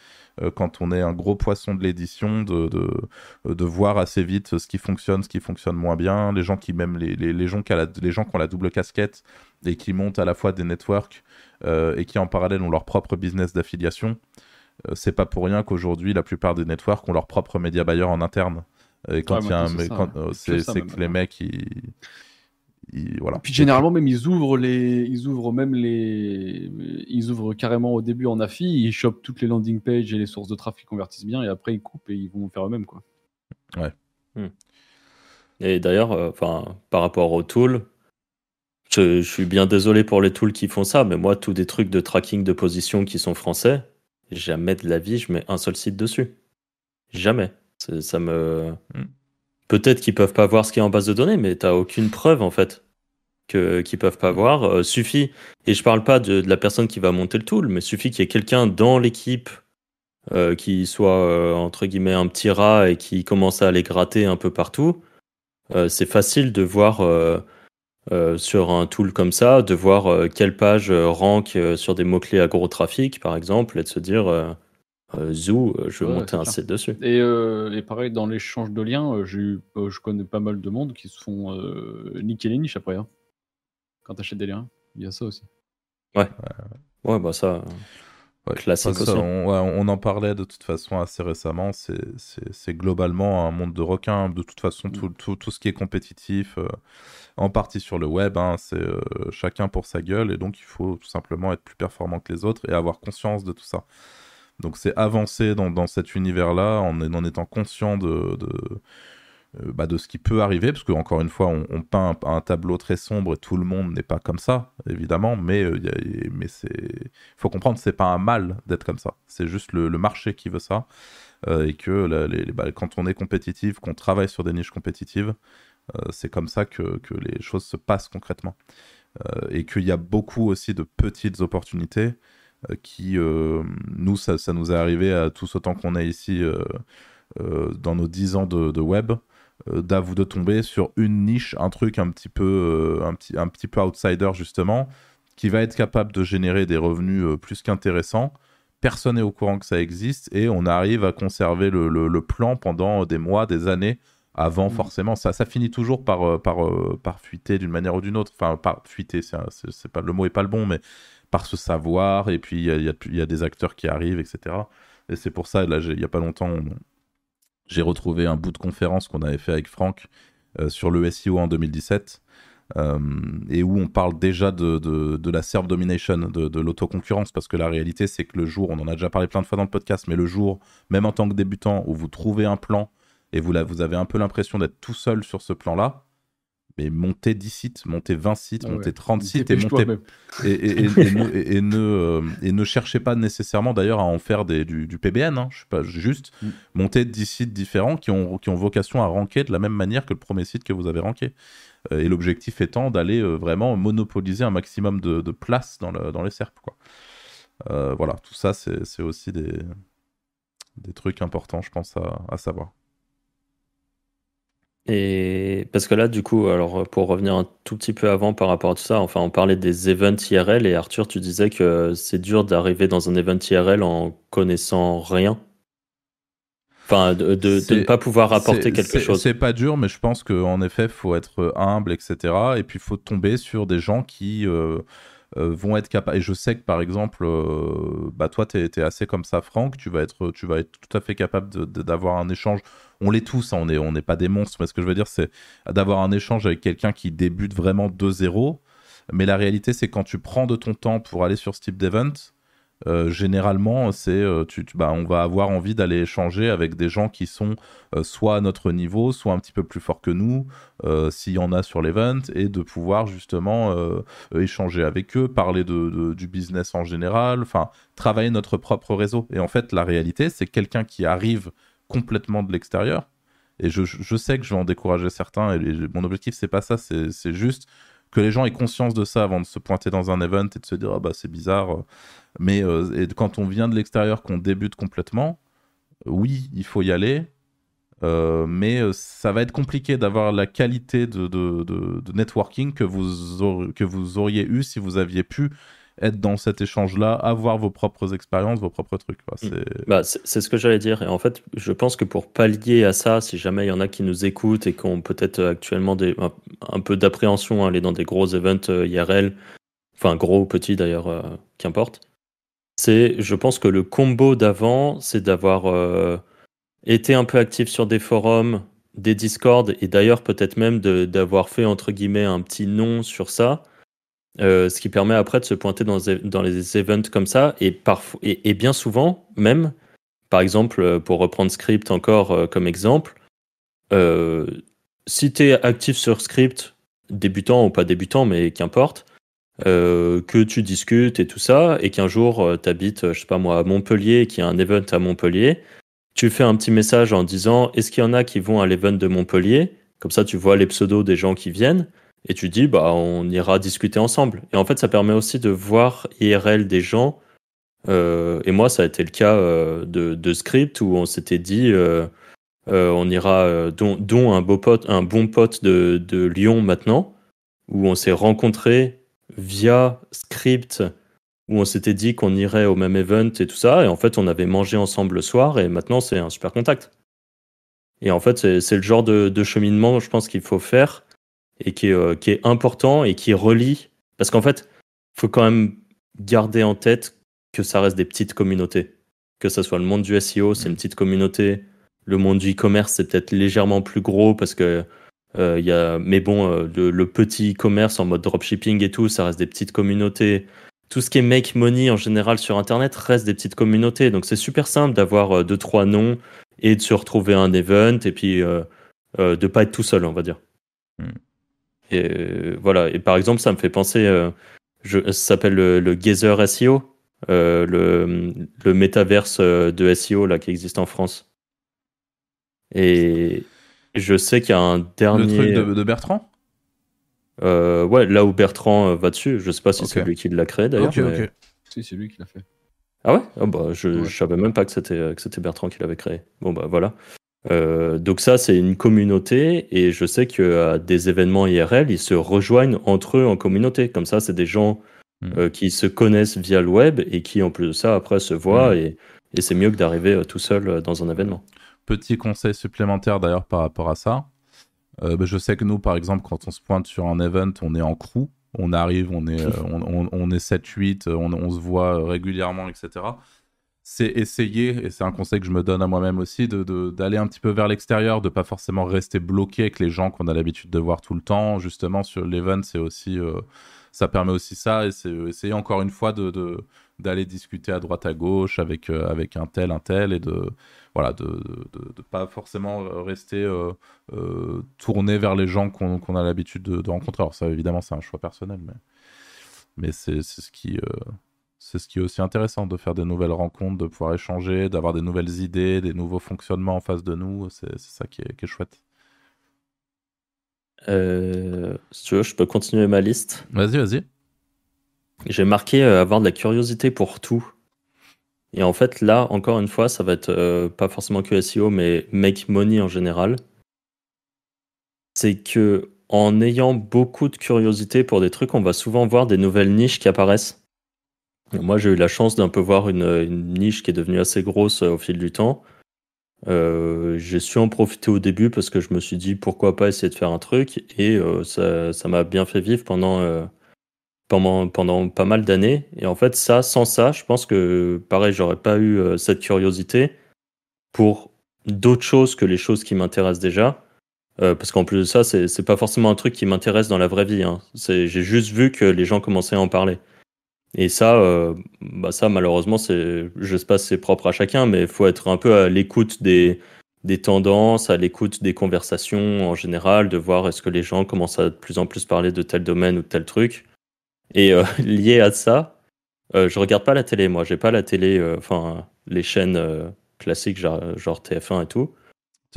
C: quand on est un gros poisson de l'édition, de, de, voir assez vite ce qui fonctionne, ce qui fonctionne moins bien. Les gens qui, même les, les, gens, qui les gens qui ont la double casquette et qui montent à la fois des networks euh, et qui en parallèle ont leur propre business d'affiliation, euh, c'est pas pour rien qu'aujourd'hui la plupart des networks ont leur propre média buyer en interne. Et quand il y a un, euh, c'est que les mecs ils, voilà.
B: Puis généralement même ils ouvrent les, ils ouvrent même les, ils ouvrent carrément au début en affi, ils chopent toutes les landing pages et les sources de trafic convertissent bien et après ils coupent et ils vont faire eux-mêmes quoi.
C: Ouais.
A: Hmm. Et d'ailleurs, enfin par rapport au tool, je, suis bien désolé pour les tools qui font ça, mais moi, tous des trucs de tracking de position qui sont français, jamais de la vie, je mets un seul site dessus. Jamais. Ça me. Hmm. Peut-être qu'ils peuvent pas voir ce qui est en base de données, mais t'as aucune preuve en fait que qu'ils peuvent pas voir. Euh, suffit. Et je parle pas de, la personne qui va monter le tool, mais suffit qu'il y ait quelqu'un dans l'équipe euh, qui soit euh, entre guillemets un petit rat et qui commence à aller gratter un peu partout. c'est facile de voir euh, sur un tool comme ça, de voir euh, quelle page euh, rank sur des mots-clés à gros trafic, par exemple, et de se dire Zoo, je vais monter un site dessus.
B: Et, et pareil, dans l'échange de liens, je connais pas mal de monde qui se font niquer les niches après. Hein. Quand tu achètes des liens, il y a ça aussi.
A: Ouais. Ouais, bah ça. Classique aussi.
C: On, en parlait de toute façon assez récemment. C'est globalement un monde de requins. De toute façon, tout, mm. tout, tout, ce qui est compétitif en partie sur le web. Hein, c'est euh, chacun pour sa gueule et donc il faut tout simplement être plus performant que les autres et avoir conscience de tout ça. Donc c'est avancer dans, dans cet univers-là en, en, étant conscient de, de, euh, bah, de, ce qui peut arriver, parce qu'encore une fois, on, peint un, tableau très sombre et tout le monde n'est pas comme ça, évidemment, mais, euh, c'est faut comprendre c'est pas un mal d'être comme ça, c'est juste le, marché qui veut ça. et que les, bah, quand on est compétitif, qu'on travaille sur des niches compétitives, euh, c'est comme ça que, les choses se passent concrètement. Euh, et qu'il y a beaucoup aussi de petites opportunités euh, qui, nous, ça, nous est arrivé à tous autant qu'on est ici dans nos 10 ans de, web, d'avouer de tomber sur une niche, un truc un petit peu, un petit, un petit peu outsider justement, qui va être capable de générer des revenus plus qu'intéressants. Personne n'est au courant que ça existe et on arrive à conserver le plan pendant des mois, des années, avant, mm. forcément, ça, ça finit toujours par, euh, par, euh, par fuiter d'une manière ou d'une autre. Enfin, par fuiter, c'est, pas, le mot est pas le bon, mais par se savoir, et puis il y a, des acteurs qui arrivent, etc. Et c'est pour ça, là, il y a pas longtemps, j'ai retrouvé un bout de conférence qu'on avait fait avec Franck euh, sur le SEO en 2017. et où on parle déjà de, la serve domination, de, de l'autoconcurrence, parce que la réalité, c'est que le jour, on en a déjà parlé plein de fois dans le podcast, mais le jour, même en tant que débutant, où vous trouvez un plan et vous, vous avez un peu l'impression d'être tout seul sur ce plan-là, mais montez 10 sites, montez 20 sites, ah montez 30 sites et, et, et, ne, euh, et, ne, cherchez pas nécessairement d'ailleurs à en faire des, du, PBN, hein, je sais pas, juste mm. montez 10 sites différents qui ont, qui ont vocation à ranker de la même manière que le premier site que vous avez ranké. Euh, et l'objectif étant d'aller euh, vraiment monopoliser un maximum de, de place dans, le, dans les SERP. Quoi. voilà, tout ça c'est aussi des, des trucs importants, je pense, à, à savoir.
A: Et parce que là, du coup, alors pour revenir un tout petit peu avant par rapport à tout ça, enfin, on parlait des events IRL et Arthur, tu disais que c'est dur d'arriver dans un event IRL en connaissant rien. Enfin, de, de, ne pas pouvoir apporter quelque chose.
C: C'est pas dur, mais je pense qu'en effet, il faut être humble, etc. Et puis, il faut tomber sur des gens qui euh, vont être capables. Et je sais que par exemple, euh, bah toi, tu es, assez comme ça, Franck. Tu vas être, tu vas être tout à fait capable d'avoir un échange. On l'est tous, hein, on n'est on pas des monstres, mais ce que je veux dire, c'est d'avoir un échange avec quelqu'un qui débute vraiment de zéro. Mais la réalité, c'est quand tu prends de ton temps pour aller sur ce type d'event, euh, généralement, c'est, euh, bah, on va avoir envie d'aller échanger avec des gens qui sont euh, soit à notre niveau, soit un petit peu plus forts que nous, s'il y en a sur l'event, et de pouvoir justement échanger avec eux, parler de, du business en général, enfin, travailler notre propre réseau. Et en fait, la réalité, c'est quelqu'un qui arrive complètement de l'extérieur. Et je, sais que je vais en décourager certains, et, mon objectif, c'est pas ça, c'est juste que les gens aient conscience de ça avant de se pointer dans un event et de se dire ah bah c'est bizarre. Mais euh, et quand on vient de l'extérieur, qu'on débute complètement, oui, il faut y aller. Euh, mais euh, ça va être compliqué d'avoir la qualité de, de, de, networking que vous, que vous auriez eu si vous aviez pu être dans cet échange-là, avoir vos propres expériences, vos propres trucs.
A: Mm. Bah, c'est ce que j'allais dire. Et en fait, je pense que pour pallier à ça, si jamais il y en a qui nous écoutent et qui ont peut-être actuellement des, un, peu d'appréhension à aller dans des gros events euh, IRL, enfin gros ou petits d'ailleurs, euh, qu'importe, c'est, je pense que le combo d'avant, c'est d'avoir euh, été un peu actif sur des forums, des Discord, et d'ailleurs peut-être même d'avoir fait entre guillemets un petit nom sur ça euh, ce qui permet après de se pointer dans, les events comme ça. Et, bien souvent, même, par exemple, euh, pour reprendre Script encore comme exemple, si tu es actif sur Script, débutant ou pas débutant, mais qu'importe, que tu discutes et tout ça, et qu'un jour tu habites, je sais pas moi, à Montpellier, qu'il y a un event à Montpellier, tu fais un petit message en disant est-ce qu'il y en a qui vont à l'event de Montpellier? Comme ça, tu vois les pseudos des gens qui viennent et tu dis bah on ira discuter ensemble. Et en fait, ça permet aussi de voir IRL des gens. Euh, et moi, ça a été le cas euh, de, de, Script où on s'était dit euh, on ira, dont, dont, un beau pote, un bon pote de, de Lyon maintenant, où on s'est rencontrés via Script, où on s'était dit qu'on irait au même event et tout ça. Et en fait, on avait mangé ensemble le soir et maintenant, c'est un super contact. Et en fait, c'est le genre de, cheminement, je pense, qu'il faut faire et qui est, euh, qui est important et qui relie. Parce qu'en fait, faut quand même garder en tête que ça reste des petites communautés. Que ce soit le monde du SEO, c'est une petite communauté. Le monde du e-commerce, c'est peut-être légèrement plus gros parce que euh, y a, mais bon, euh, le, petit e-commerce en mode dropshipping et tout, ça reste des petites communautés. Tout ce qui est make money en général sur Internet reste des petites communautés. Donc c'est super simple d'avoir deux, trois noms et de se retrouver à un event et puis de ne pas être tout seul, on va dire. Hmm. Et euh, voilà. Et par exemple, ça me fait penser, euh, je, ça s'appelle le, le Gazer SEO, euh, le, le métaverse de SEO là qui existe en France. Et je sais qu'il y a un dernier.
C: Le truc de, Bertrand?
A: Ouais, là où Bertrand va dessus. Je sais pas si c'est lui qui l'a créé d'ailleurs.
B: Ok, ok. Si, c'est lui qui l'a fait.
A: Ah ouais, ah bah, Je ne savais même pas que c'était Bertrand qui l'avait créé. Bon, bah voilà. Euh, donc ça, c'est une communauté et je sais qu'à des événements IRL, ils se rejoignent entre eux en communauté. Comme ça, c'est des gens hmm. euh, qui se connaissent via le web et qui, en plus de ça, après se voient hmm. et, et c'est mieux que d'arriver euh, tout seul dans un événement.
C: Petit conseil supplémentaire d'ailleurs par rapport à ça. Bah, je sais que nous, par exemple, quand on se pointe sur un event, on est en crew. On arrive, on est, on, on, est 7-8, on, on, se voit régulièrement, etc c'est essayer, et c'est un conseil que je me donne à moi-même aussi, d'aller de, un petit peu vers l'extérieur, de pas forcément rester bloqué avec les gens qu'on a l'habitude de voir tout le temps. Justement, sur l'event, c'est aussi, euh, ça permet aussi ça, et c'est essayer encore une fois de d'aller discuter à droite à gauche avec, euh, avec un tel, un tel, et de voilà, de pas forcément rester tourné vers les gens qu'on a l'habitude de, rencontrer. Alors ça, évidemment, c'est un choix personnel, mais, mais c'est ce qui c'est ce qui est aussi intéressant de faire des nouvelles rencontres, de pouvoir échanger, d'avoir des nouvelles idées, des nouveaux fonctionnements en face de nous. C'est ça qui est, chouette.
A: Euh, si tu veux, je peux continuer ma liste.
C: Vas-y, vas-y.
A: J'ai marqué euh, avoir de la curiosité pour tout. Et en fait, là, encore une fois, ça va être euh, pas forcément que SEO, mais make money en général. C'est que en ayant beaucoup de curiosité pour des trucs, on va souvent voir des nouvelles niches qui apparaissent. Moi, j'ai eu la chance d'un peu voir une, niche qui est devenue assez grosse euh, au fil du temps. J'ai su en profiter au début parce que je me suis dit pourquoi pas essayer de faire un truc et ça, m'a bien fait vivre pendant, pendant, pas mal d'années. Et en fait, ça, sans ça, je pense que pareil, j'aurais pas eu cette curiosité pour d'autres choses que les choses qui m'intéressent déjà. parce qu'en plus de ça, c'est pas forcément un truc qui m'intéresse dans la vraie vie. Hein. J'ai juste vu que les gens commençaient à en parler. Et ça, euh, bah ça malheureusement, c'est, je sais pas, c'est propre à chacun, mais il faut être un peu à l'écoute des, des tendances, à l'écoute des conversations en général, de voir est-ce que les gens commencent à de plus en plus parler de tel domaine ou de tel truc. Et euh, [laughs] lié à ça, euh, je regarde pas la télé, moi, j'ai pas la télé, euh, enfin les chaînes classiques genre, genre, TF1 et tout.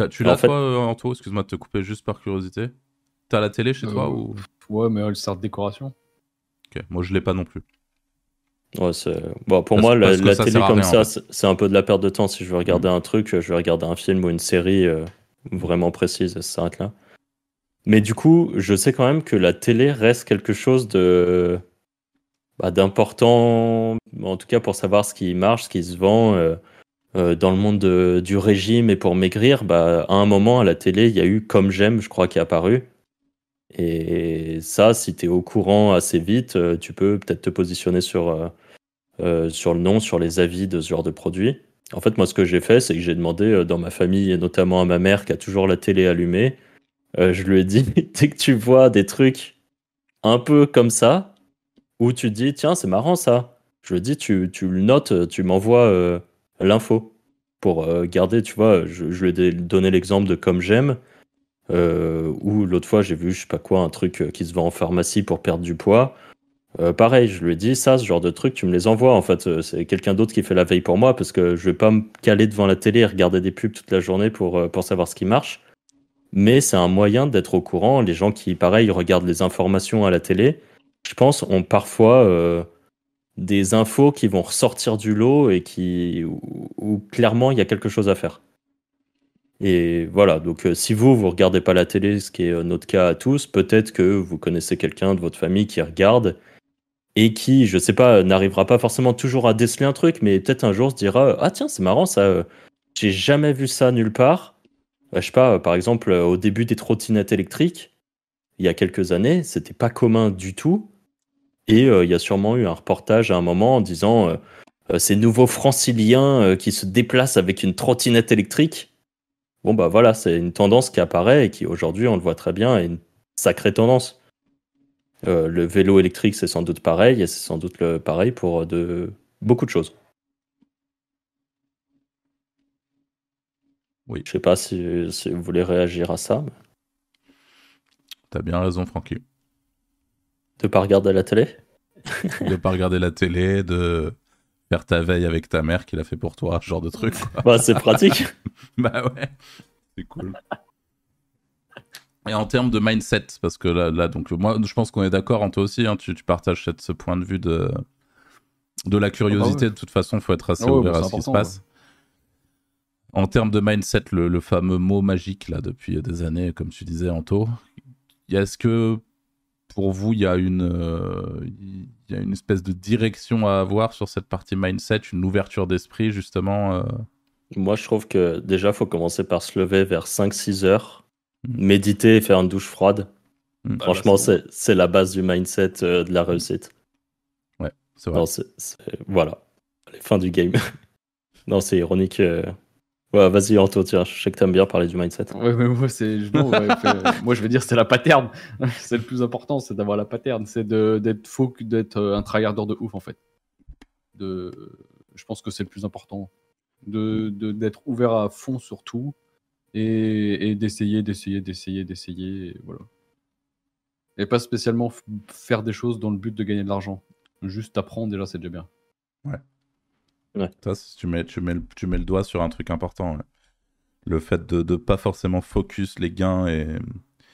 C: Tu l'as fait... toi, Anto? Excuse-moi de te couper juste par curiosité. T'as la télé chez toi ou?
B: Ouais, mais elle sert de décoration.
C: Ok, moi je l'ai pas non plus.
A: Ouais, bon, pour moi, la, télé comme ça, c'est un peu de la perte de temps. Si je veux regarder mm. un truc, je vais regarder un film ou une série euh, vraiment précise, ça s'arrête là. Mais du coup, je sais quand même que la télé reste quelque chose de bah, d'important, en tout cas pour savoir ce qui marche, ce qui se vend euh, euh, dans le monde du régime et pour maigrir. Bah, à un moment, à la télé, il y a eu Comme J'aime, je crois, qui est apparu. Et ça, si tu es au courant assez vite, euh, tu peux peut-être te positionner sur, sur le nom, sur les avis de ce genre de produit. En fait, moi, ce que j'ai fait, c'est que j'ai demandé dans ma famille, et notamment à ma mère qui a toujours la télé allumée, je lui ai dit, [laughs] dès que tu vois des trucs un peu comme ça, où tu dis, tiens, c'est marrant ça, je lui ai dit, tu, tu le notes, tu m'envoies l'info pour garder, tu vois, je, lui ai donné l'exemple de comme j'aime. Euh, ou l'autre fois, j'ai vu, je sais pas quoi, un truc euh, qui se vend en pharmacie pour perdre du poids. Euh, pareil, je lui ai dit, ça, ce genre de truc, tu me les envoies. En fait, c'est quelqu'un d'autre qui fait la veille pour moi parce que je vais pas me caler devant la télé et regarder des pubs toute la journée pour, pour savoir ce qui marche. Mais c'est un moyen d'être au courant. Les gens qui, pareil, regardent les informations à la télé, je pense, ont parfois des infos qui vont ressortir du lot et qui, où clairement il y a quelque chose à faire. Et voilà, donc euh, si vous, vous regardez pas la télé, ce qui est euh, notre cas à tous, peut-être que vous connaissez quelqu'un de votre famille qui regarde et qui, je sais pas, n'arrivera pas forcément toujours à déceler un truc, mais peut-être un jour se dira Ah tiens, c'est marrant ça, euh, j'ai jamais vu ça nulle part. Je sais pas, par exemple, au début des trottinettes électriques, il y a quelques années, c'était pas commun du tout. Et il y a sûrement eu un reportage à un moment en disant Ces nouveaux franciliens qui se déplacent avec une trottinette électrique bon bah voilà, c'est une tendance qui apparaît et qui aujourd'hui, on le voit très bien, est une sacrée tendance. Euh, le vélo électrique, c'est sans doute pareil, et c'est sans doute pareil pour de beaucoup de choses.
C: Oui.
A: Je sais pas si, vous voulez réagir à ça.
C: T'as bien raison, Francky.
A: De pas regarder la télé?
C: De pas regarder la télé, de faire ta veille avec ta mère qu'il a fait pour toi, ce genre de truc.
A: bah, c'est pratique. [laughs]
C: bah ouais, c'est cool. Et en termes de mindset, parce que là, là donc moi, je pense qu'on est d'accord, en toi aussi, hein, tu, partages ce point de vue de, de la curiosité. Ah bah de toute façon, il faut être assez ah ouvert bah, à ce qui se passe. En termes de mindset, le, le, fameux mot magique, là, depuis des années, comme tu disais, Anto, est-ce que pour vous, il y, a une, euh, il y a une espèce de direction à avoir sur cette partie mindset, une ouverture d'esprit, justement euh?
A: Moi, je trouve que déjà, il faut commencer par se lever vers 5-6 heures, mmh. méditer et faire une douche froide. Mmh. Franchement, ah bah, c'est la base du mindset euh, de la réussite.
C: Ouais, c'est vrai.
A: voilà, les fins du game. [laughs] non, c'est ironique. Ouais, vas-y, Anto, tiens, je sais que t'aimes bien parler du mindset.
B: Ouais, mais moi, c'est. [laughs] moi, je veux dire, c'est la pattern. [laughs] c'est le plus important, c'est d'avoir la pattern. C'est d'être faux, d'être euh, un tryharder de ouf, en fait. De... Je pense que c'est le plus important. De, d'être ouvert à fond sur tout et, d'essayer, d'essayer, d'essayer, d'essayer. Et voilà. Et pas spécialement faire des choses dans le but de gagner de l'argent. Juste apprendre, déjà, c'est déjà bien.
C: Ouais. Ouais. Tu mets, tu, mets le, tu mets le doigt sur un truc important. Le fait de ne pas forcément focus les gains et.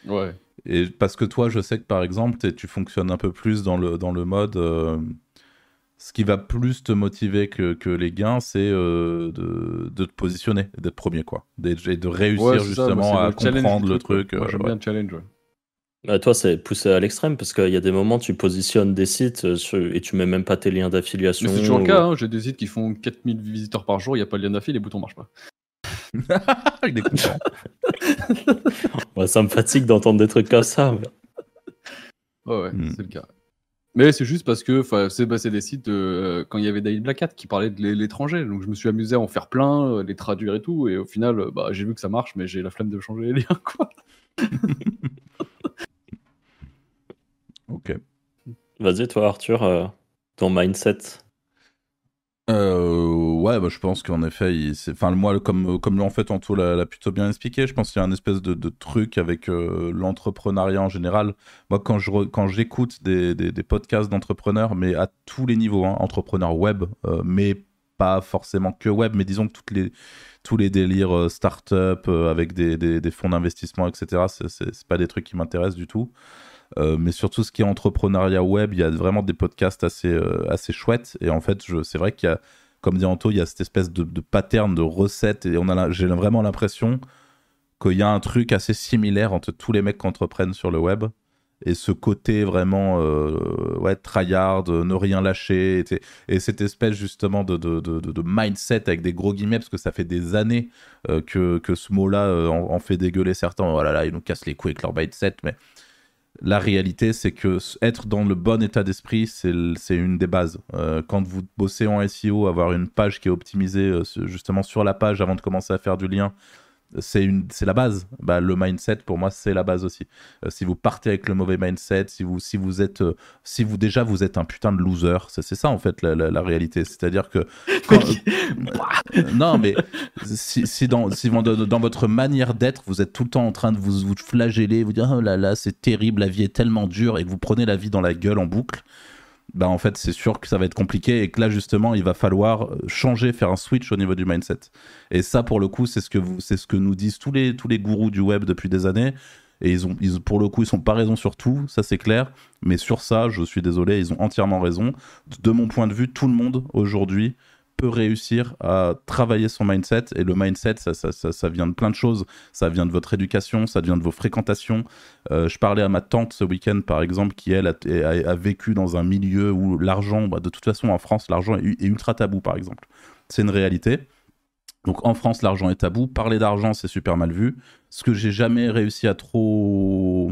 B: Ouais.
C: Et parce que toi, je sais que par exemple, tu fonctionnes un peu plus dans le, dans le mode. Euh, ce qui va plus te motiver que, que les gains, c'est euh, de, de, te positionner, d'être premier, quoi. Et de réussir justement à comprendre le truc.
B: Moi, j'aime bien le challenge,
A: bah, toi, c'est poussé à l'extrême parce qu'il y a des moments, tu positionnes des sites euh, et tu mets même pas tes liens d'affiliation.
B: C'est toujours le cas, hein. j'ai des sites qui font 4000 visiteurs par jour, il n'y a pas de lien d'affiliation, les boutons marchent pas. [laughs] [laughs]
A: ça me fatigue d'entendre des trucs comme ça.
B: Ouais, ouais, hmm. c'est le cas. Mais c'est juste parce que c'est bah, des sites euh, quand il y avait David Black Hat qui parlait de l'étranger. Donc je me suis amusé à en faire plein, euh, les traduire et tout. Et au final, bah, j'ai vu que ça marche, mais j'ai la flemme de changer les liens. Quoi. [laughs]
C: ok.
A: Vas-y, toi, Arthur, euh, ton mindset
C: euh, ouais, bah, je pense qu'en effet, il, enfin moi, comme comme en fait Anto l'a plutôt bien expliqué, je pense qu'il y a un espèce de, truc avec euh, l'entrepreneuriat en général. Moi, quand je quand j'écoute des, des, podcasts d'entrepreneurs, mais à tous les niveaux, hein, entrepreneurs web, mais pas forcément que web, mais disons que toutes les tous les délires start-up avec des, des, fonds d'investissement, etc. C'est pas des trucs qui m'intéressent du tout. Euh, mais surtout ce qui est entrepreneuriat web, il y a vraiment des podcasts assez, euh, assez chouettes. Et en fait, c'est vrai qu'il y a, comme dit Anto, il y a cette espèce de, pattern, de recette. Et j'ai vraiment l'impression qu'il y a un truc assez similaire entre tous les mecs qui entreprennent sur le web. Et ce côté vraiment, euh, ouais, tryhard, ne rien lâcher. Et, cette espèce justement de, mindset avec des gros guillemets, parce que ça fait des années que, que ce mot-là en, fait dégueuler certains. Oh là là, ils nous cassent les couilles avec leur mindset. Mais la réalité, c'est que être dans le bon état d'esprit, c'est une des bases. Euh, quand vous bossez en SEO, avoir une page qui est optimisée euh, justement sur la page avant de commencer à faire du lien, c'est une c'est la base. Bah, le mindset pour moi c'est la base aussi. Euh, si vous partez avec le mauvais mindset si vous si vous êtes euh, si vous déjà vous êtes un putain de loser c'est ça en fait la, réalité. C'est à dire que [laughs] euh, non mais si, si dans si dans, votre manière d'être vous êtes tout le temps en train de vous, vous flageller vous dire oh là là c'est terrible la vie est tellement dure et que vous prenez la vie dans la gueule en boucle bah en fait c'est sûr que ça va être compliqué et que là justement il va falloir changer, faire un switch au niveau du mindset. Et ça pour le coup c'est ce que ce que nous disent tous les tous les gourous du web depuis des années. Et ils ont, ils, pour le coup, ils sont pas raison sur tout, ça c'est clair. Mais sur ça, je suis désolé, ils ont entièrement raison. De mon point de vue, tout le monde aujourd'hui peut réussir à travailler son mindset. Et le mindset, ça, ça, ça, vient de plein de choses. Ça vient de votre éducation, ça vient de vos fréquentations. Euh, je parlais à ma tante ce week-end, par exemple, qui, elle, a, vécu dans un milieu où l'argent, bah, de toute façon, en France, l'argent est, ultra tabou, par exemple. C'est une réalité. Donc en France, l'argent est tabou. Parler d'argent, c'est super mal vu. Ce que j'ai jamais réussi à trop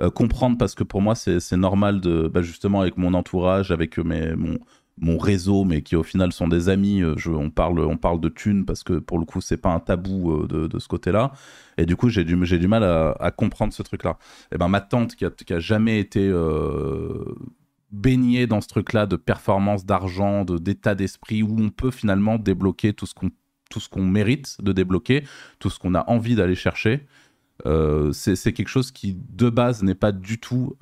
C: euh, comprendre, parce que pour moi, c'est normal de, bah, justement, avec mon entourage, avec mes, mon, mon réseau, mais qui au final sont des amis. Euh, je, on, parle, on parle de thunes parce que pour le coup, c'est pas un tabou euh, de, de ce côté-là. Et du coup, j'ai du, du mal à, comprendre ce truc-là. Et ben, ma tante, qui a, qui a jamais été euh, baignée dans ce truc-là de performance, d'argent, de, d'état d'esprit, où on peut finalement débloquer tout ce qu'on, mérite de débloquer, tout ce qu'on a envie d'aller chercher. c'est quelque chose qui, de base, n'est pas du tout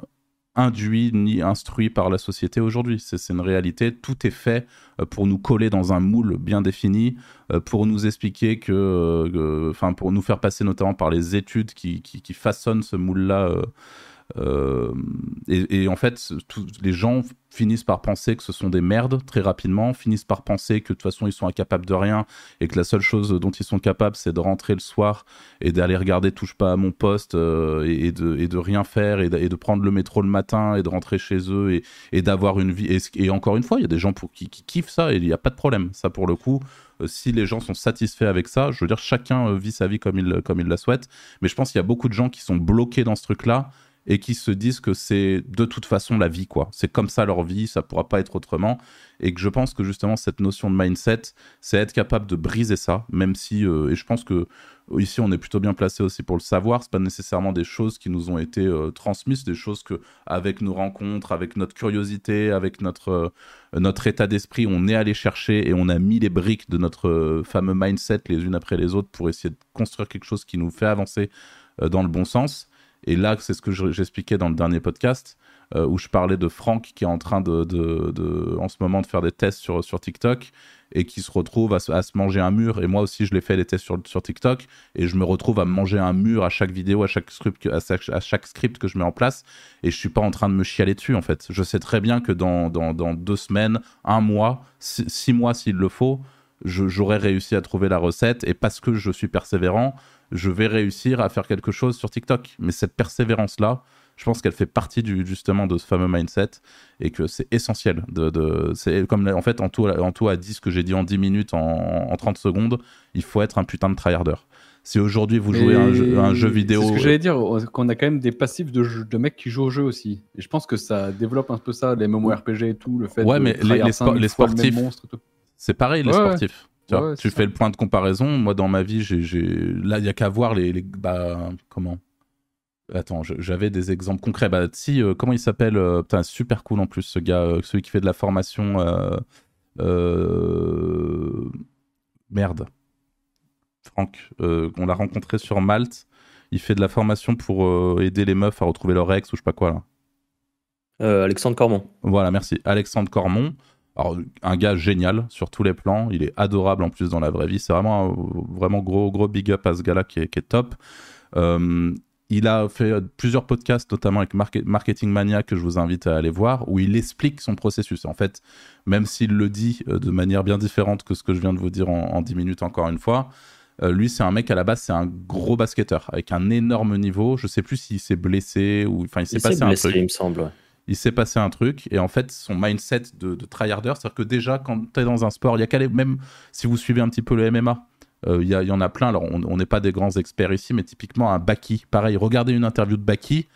C: induit ni instruit par la société aujourd'hui. C'est une réalité. Tout est fait euh, pour nous coller dans un moule bien défini, euh, pour nous expliquer que, euh, enfin, pour nous faire passer notamment par les études qui, qui façonnent ce moule-là euh, et, en fait, les gens finissent par penser que ce sont des merdes très rapidement, finissent par penser que de toute façon ils sont incapables de rien et que la seule chose dont ils sont capables c'est de rentrer le soir et d'aller regarder touche pas à mon poste euh, et, de, et, de, rien faire et de, prendre le métro le matin et de rentrer chez eux et, d'avoir une vie. Et, encore une fois, il y a des gens pour qui, qui kiffent ça et il n'y a pas de problème. Ça pour le coup, euh, si les gens sont satisfaits avec ça, je veux dire chacun vit sa vie comme il, comme il la souhaite. Mais je pense qu'il y a beaucoup de gens qui sont bloqués dans ce truc là et qui se disent que c'est de toute façon la vie, quoi. C'est comme ça leur vie, ça pourra pas être autrement. Et que je pense que justement, cette notion de mindset, c'est être capable de briser ça, même si, euh, et je pense que ici, on est plutôt bien placé aussi pour le savoir. C'est pas nécessairement des choses qui nous ont été euh, transmises, des choses que, avec nos rencontres, avec notre curiosité, avec notre, euh, notre état d'esprit, on est allé chercher et on a mis les briques de notre fameux mindset les unes après les autres pour essayer de construire quelque chose qui nous fait avancer dans le bon sens. Et là, c'est ce que j'expliquais dans le dernier podcast, euh, où je parlais de Franck qui est en train de, de, en ce moment, de faire des tests sur, sur TikTok et qui se retrouve à se, à se manger un mur. Et moi aussi, je l'ai fait les tests sur, sur TikTok et je me retrouve à manger un mur à chaque vidéo, à chaque script, à chaque, script que je mets en place. Et je suis pas en train de me chialer dessus, en fait. Je sais très bien que dans, dans, dans deux semaines, un mois, six, mois s'il le faut, j'aurais réussi à trouver la recette. Et parce que je suis persévérant, je vais réussir à faire quelque chose sur TikTok. Mais cette persévérance-là, je pense qu'elle fait partie du, justement de ce fameux mindset et que c'est essentiel. De, de c'est comme en fait, en tout, en tout a dit ce que j'ai dit en 10 minutes, en, 30 secondes, il faut être un putain de tryharder. Si aujourd'hui vous jouez un jeu, un jeu, vidéo.
B: C'est ce que j'allais dire, qu'on a quand même des passifs de, de, mecs qui jouent au jeu aussi. Et je pense que ça développe un peu ça, les MMORPG et tout, le fait
C: ouais, mais les, les, sportifs. C'est pareil, les sportifs tu fais le point de comparaison. Moi, dans ma vie, j'ai, là, il n'y a qu'à voir les, les, Bah, comment? Attends, j'avais des exemples concrets. Bah, si, euh, comment il s'appelle euh, Putain, super cool en plus, ce gars, euh, celui qui fait de la formation. Merde. Franck, on l'a rencontré sur Malte. Il fait de la formation pour aider les meufs à retrouver leur ex ou je sais pas quoi
A: là. Alexandre Cormon.
C: Voilà, merci. Alexandre Cormon. Alors, un gars génial sur tous les plans. Il est adorable en plus dans la vraie vie. C'est vraiment, un, vraiment gros, gros big up à ce gars-là qui est, top. Euh, il a fait plusieurs podcasts, notamment avec Marketing Mania, que je vous invite à aller voir, où il explique son processus. En fait, même s'il le dit euh, de manière bien différente que ce que je viens de vous dire en, 10 minutes encore une fois, euh, lui, c'est un mec à la base, c'est un gros basketteur avec un énorme niveau. Je sais plus s'il s'est blessé ou enfin il s'est passé un truc.
A: Il me semble
C: il s'est passé un truc et en fait son mindset de, de tryharder, c'est-à-dire que déjà quand tu es dans un sport, il y a qu'à même si vous suivez un petit peu le MMA, euh, il y, y, en a plein. Alors on n'est pas des grands experts ici, mais typiquement un Baki, pareil, regardez une interview de Baki,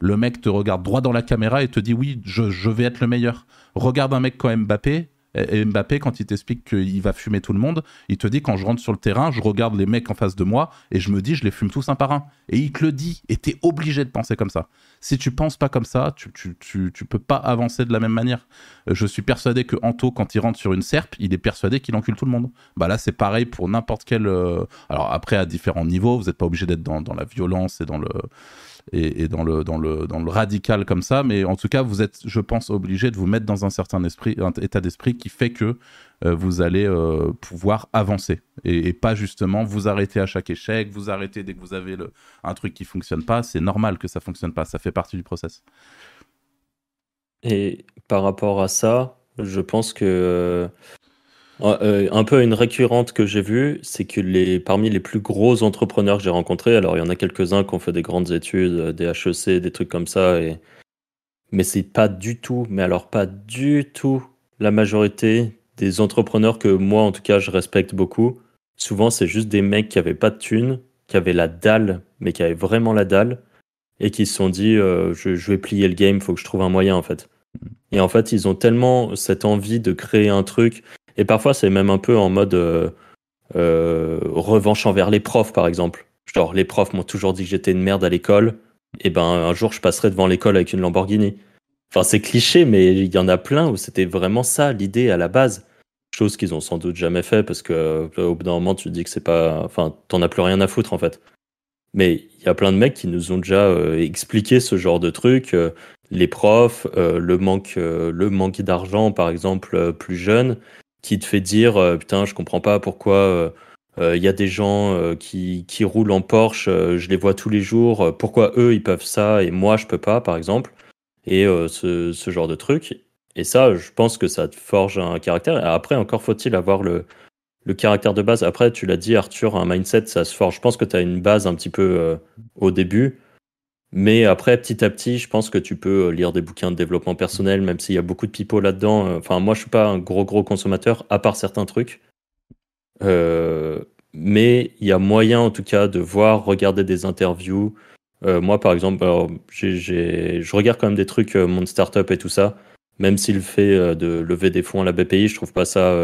C: le mec te regarde droit dans la caméra et te dit oui, je, je vais être le meilleur. Regarde un mec comme Mbappé, et Mbappé, quand il t'explique qu'il va fumer tout le monde, il te dit quand je rentre sur le terrain, je regarde les mecs en face de moi et je me dis, je les fume tous un par un. Et il te le dit. Et t'es obligé de penser comme ça. Si tu penses pas comme ça, tu, tu, tu, peux pas avancer de la même manière. Euh, je suis persuadé que Anto, quand il rentre sur une serpe, il est persuadé qu'il encule tout le monde. Bah là, c'est pareil pour n'importe quel. Euh, alors après, à différents niveaux, vous n'êtes pas obligé d'être dans, dans la violence et dans le et, dans, le, dans, le, dans le radical comme ça, mais en tout cas, vous êtes, je pense, obligé de vous mettre dans un certain esprit, état d'esprit qui fait que euh, vous allez euh, pouvoir avancer et, pas justement vous arrêter à chaque échec, vous arrêter dès que vous avez le, un truc qui fonctionne pas. C'est normal que ça fonctionne pas, ça fait partie du process.
A: Et par rapport à ça, je pense que euh, euh, un peu une récurrente que j'ai vue, c'est que les, parmi les plus gros entrepreneurs que j'ai rencontrés, alors il y en a quelques-uns qui ont fait des grandes études, euh, des HEC, des trucs comme ça, et... mais c'est pas du tout, mais alors pas du tout la majorité des entrepreneurs que moi en tout cas je respecte beaucoup. Souvent c'est juste des mecs qui avaient pas de thunes, qui avaient la dalle, mais qui avaient vraiment la dalle, et qui se sont dit euh, je, je vais plier le game, faut que je trouve un moyen en fait. Et en fait ils ont tellement cette envie de créer un truc et parfois, c'est même un peu en mode euh, euh, revanche envers les profs, par exemple. Genre, les profs m'ont toujours dit que j'étais une merde à l'école. Et ben, un jour, je passerai devant l'école avec une Lamborghini. Enfin, c'est cliché, mais il y en a plein où c'était vraiment ça l'idée à la base. Chose qu'ils ont sans doute jamais fait parce que euh, au bout d'un moment, tu te dis que c'est pas. Enfin, t'en as plus rien à foutre en fait. Mais il y a plein de mecs qui nous ont déjà expliqué ce genre de trucs. les profs, le manque, le manque d'argent, par exemple, plus jeune, qui te fait dire euh, putain, je comprends pas pourquoi il euh, euh, y a des gens qui, qui, roulent en Porsche, je les vois tous les jours, pourquoi eux ils peuvent ça et moi je peux pas, par exemple, et ce, ce, genre de truc. Et ça, je pense que ça te forge un caractère. Après, encore faut-il avoir le, le caractère de base. Après, tu l'as dit, Arthur, un mindset, ça se forge. Je pense que tu as une base un petit peu au début. Mais après, petit à petit, je pense que tu peux euh, lire des bouquins de développement personnel, même s'il y a beaucoup de pipeaux là-dedans. Euh, enfin, moi, je suis pas un gros, gros consommateur, à part certains trucs. Euh, mais il y a moyen, en tout cas, de voir, regarder des interviews, moi, par exemple, je regarde quand même des trucs, mon startup et tout ça. Même s'il fait de lever des fonds à la BPI, je trouve pas ça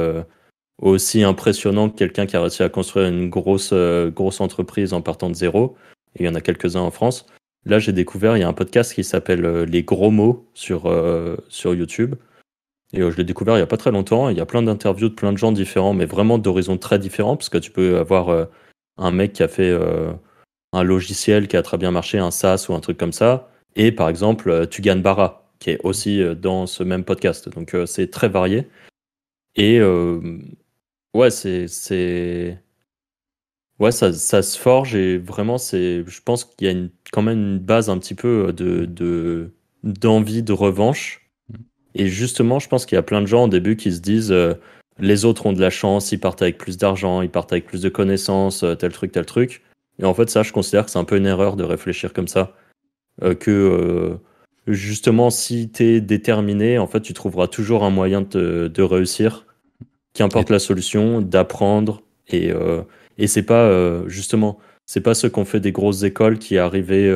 A: aussi impressionnant que quelqu'un qui a réussi à construire une grosse, grosse entreprise en partant de zéro. Il y en a quelques-uns en France. Là, j'ai découvert, il y a un podcast qui s'appelle Les Gros Mots sur, sur YouTube. Et je l'ai découvert il n'y a pas très longtemps. Il y a plein d'interviews de plein de gens différents, mais vraiment d'horizons très différents, parce que tu peux avoir un mec qui a fait un logiciel qui a très bien marché, un SaaS ou un truc comme ça, et par exemple Tugan Barra, qui est aussi dans ce même podcast. Donc c'est très varié. Et ouais, c'est. Ouais, ça, ça, se forge et vraiment, c'est, je pense qu'il y a une, quand même une base un petit peu de, d'envie de revanche. Et justement, je pense qu'il y a plein de gens au début qui se disent les autres ont de la chance, ils partent avec plus d'argent, ils partent avec plus de connaissances, tel truc, tel truc. Et en fait, ça, je considère que c'est un peu une erreur de réfléchir comme ça. Euh, que euh, justement, si tu es déterminé, en fait, tu trouveras toujours un moyen de, de réussir, qu'importe la solution, d'apprendre. Et, euh, et c'est pas, justement, c'est pas ceux qui ont fait des grosses écoles qui arrivaient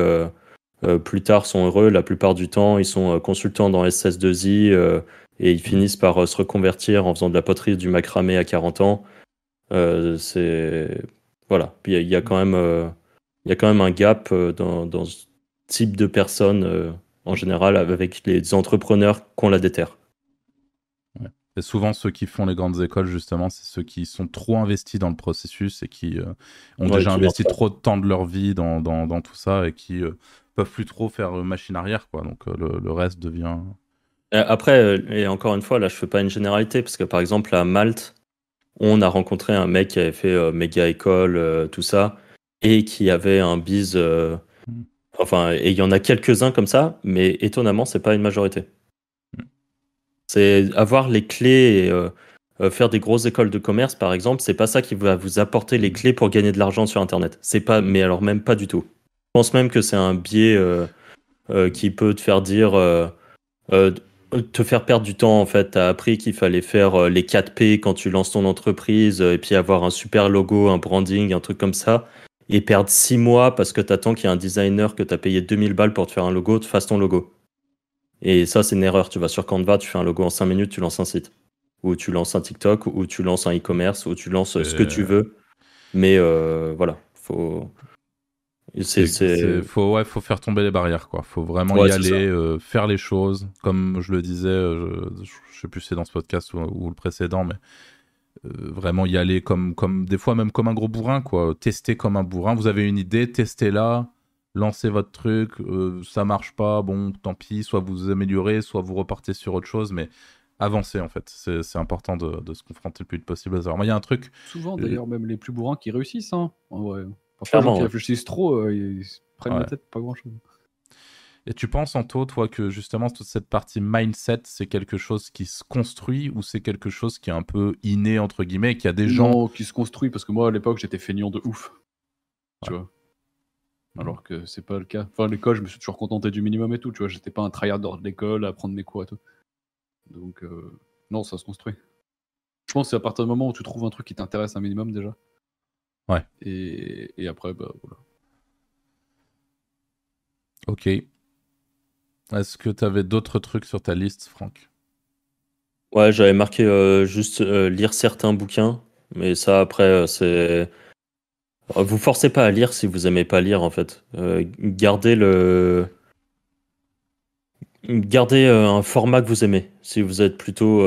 A: plus tard sont heureux. La plupart du temps, ils sont consultants dans SS2I et ils finissent par se reconvertir en faisant de la poterie du macramé à 40 ans. c'est voilà. Puis il y, a quand même, euh, il y a quand même un gap euh, dans, dans ce type de personnes euh, en général avec les entrepreneurs qu'on la déterre.
C: Et souvent, ceux qui font les grandes écoles, justement, c'est ceux qui sont trop investis dans le processus et qui ont déjà investi trop de temps de leur vie dans, dans, dans tout ça et qui peuvent plus trop faire machine arrière. Quoi. Donc le, le, reste devient.
A: Après, et encore une fois, là, je fais pas une généralité parce que par exemple, à Malte, on a rencontré un mec qui avait fait euh, méga école, euh, tout ça, et qui avait un bise. Euh, mm. enfin, et il y en a quelques-uns comme ça, mais étonnamment, c'est pas une majorité. C'est avoir les clés et faire des grosses écoles de commerce, par exemple, c'est pas ça qui va vous apporter les clés pour gagner de l'argent sur Internet. C'est pas, mais alors même pas du tout. Je pense même que c'est un biais qui peut te faire dire te faire perdre du temps en fait. Tu as appris qu'il fallait faire euh, les 4 P quand tu lances ton entreprise euh, et puis avoir un super logo, un branding, un truc comme ça. Et perdre 6 mois parce que tu attends qu'il y ait un designer que tu as payé 2000 balles pour te faire un logo, te fasse ton logo. Et ça, c'est une erreur. Tu vas sur Canva, tu fais un logo en 5 minutes, tu lances un site. Ou tu lances un TikTok, ou tu lances un e-commerce, ou tu lances ce que tu veux. Mais euh, voilà, faut.
C: C'est, faut, ouais, faut faire tomber les barrières, quoi. Faut vraiment y aller, euh, faire les choses. Comme je le disais, euh, je, je, sais plus si c'est dans ce podcast ou, le précédent, mais euh, vraiment y aller comme, comme, des fois même comme un gros bourrin, quoi. Tester comme un bourrin. Vous avez une idée, testez-la, lancez votre truc. ça marche pas, bon, tant pis. Soit vous vous améliorez, soit vous repartez sur autre chose, mais avancez en fait. C'est, important de, de, se confronter le plus vite possible. Alors, moi, il y a un truc.
B: Souvent, d'ailleurs, même les plus bourrins qui réussissent, hein. Ouais. Parfois, les gens qui réfléchissent trop, euh, ils prennent la tête, pas grand chose.
C: Et tu penses, Anto, toi, que justement, toute cette partie mindset, c'est quelque chose qui se construit ou c'est quelque chose qui est un peu inné, entre guillemets, qu'il y a des gens.
B: qui se construit, parce que moi, à l'époque, j'étais feignant de ouf. Tu vois. Alors que c'est pas le cas. Enfin, l'école, je me suis toujours contenté du minimum et tout, tu vois. J'étais pas un tryhard de l'école à prendre mes cours et tout. Donc, euh, non, ça se construit. Je pense que c'est à partir du moment où tu trouves un truc qui t'intéresse un minimum déjà.
C: Ouais.
B: Et, et après, bah voilà.
C: Ok. Est-ce que tu avais d'autres trucs sur ta liste, Franck?
A: Ouais, j'avais marqué euh, juste euh, lire certains bouquins, mais ça après euh, c'est. Vous forcez pas à lire si vous aimez pas lire en fait. gardez le. Gardez un format que vous aimez. Si vous êtes plutôt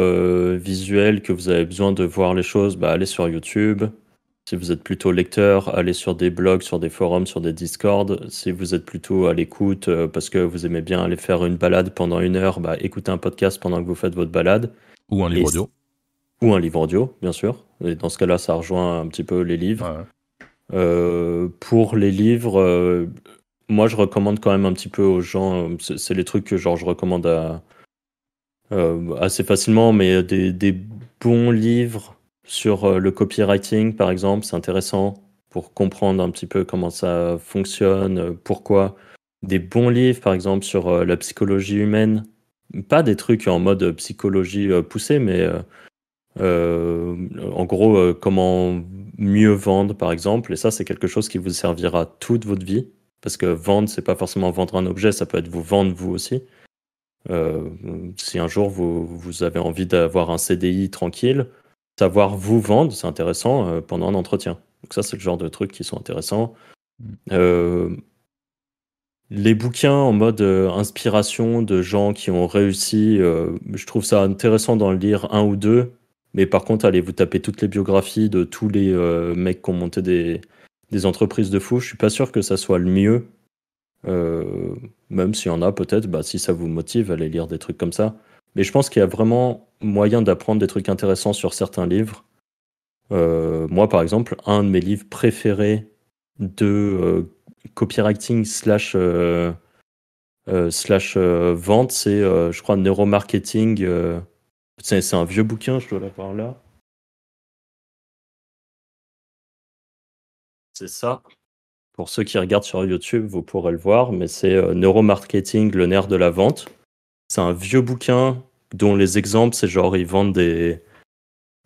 A: visuel, que vous avez besoin de voir les choses, bah, allez sur YouTube. Si vous êtes plutôt lecteur, allez sur des blogs, sur des forums, sur des Discord. Si vous êtes plutôt à l'écoute euh, parce que vous aimez bien aller faire une balade pendant une heure, bah, écoutez un podcast pendant que vous faites votre balade.
C: Ou un livre audio.
A: Ou un livre audio, bien sûr. Et dans ce cas-là, ça rejoint un petit peu les livres. Euh, pour les livres, euh, moi, je recommande quand même un petit peu aux gens. C'est les trucs que genre, je recommande assez facilement, mais des, bons livres sur euh, le copywriting, par exemple, c'est intéressant pour comprendre un petit peu comment ça fonctionne, euh, pourquoi. Des bons livres, par exemple, sur euh, la psychologie humaine. Pas des trucs en mode psychologie poussée, mais en gros, comment mieux vendre, par exemple. Et ça, c'est quelque chose qui vous servira toute votre vie. Parce que vendre, c'est pas forcément vendre un objet, ça peut être vous vendre vous aussi. Euh, si un jour vous, vous avez envie d'avoir un CDI tranquille, savoir vous vendre, c'est intéressant euh, pendant un entretien. Donc ça, c'est le genre de trucs qui sont intéressants. Mm. Euh, les bouquins en mode inspiration de gens qui ont réussi, je trouve ça intéressant d'en lire un ou deux. Mais par contre, allez vous taper toutes les biographies de tous les mecs qui ont monté des, entreprises de fou. Je suis pas sûr que ça soit le mieux euh, même s'il y en a peut-être, bah, si ça vous motive, allez lire des trucs comme ça. Mais je pense qu'il y a vraiment moyen d'apprendre des trucs intéressants sur certains livres. Euh, moi, par exemple, un de mes livres préférés de euh, copywriting slash, slash vente, c'est, je crois, neuromarketing. C'est un vieux bouquin, je dois l'avoir là. C'est ça. Pour ceux qui regardent sur YouTube, vous pourrez le voir, mais c'est euh, Neuromarketing, le nerf de la vente. C'est un vieux bouquin dont les exemples, c'est genre ils vendent des,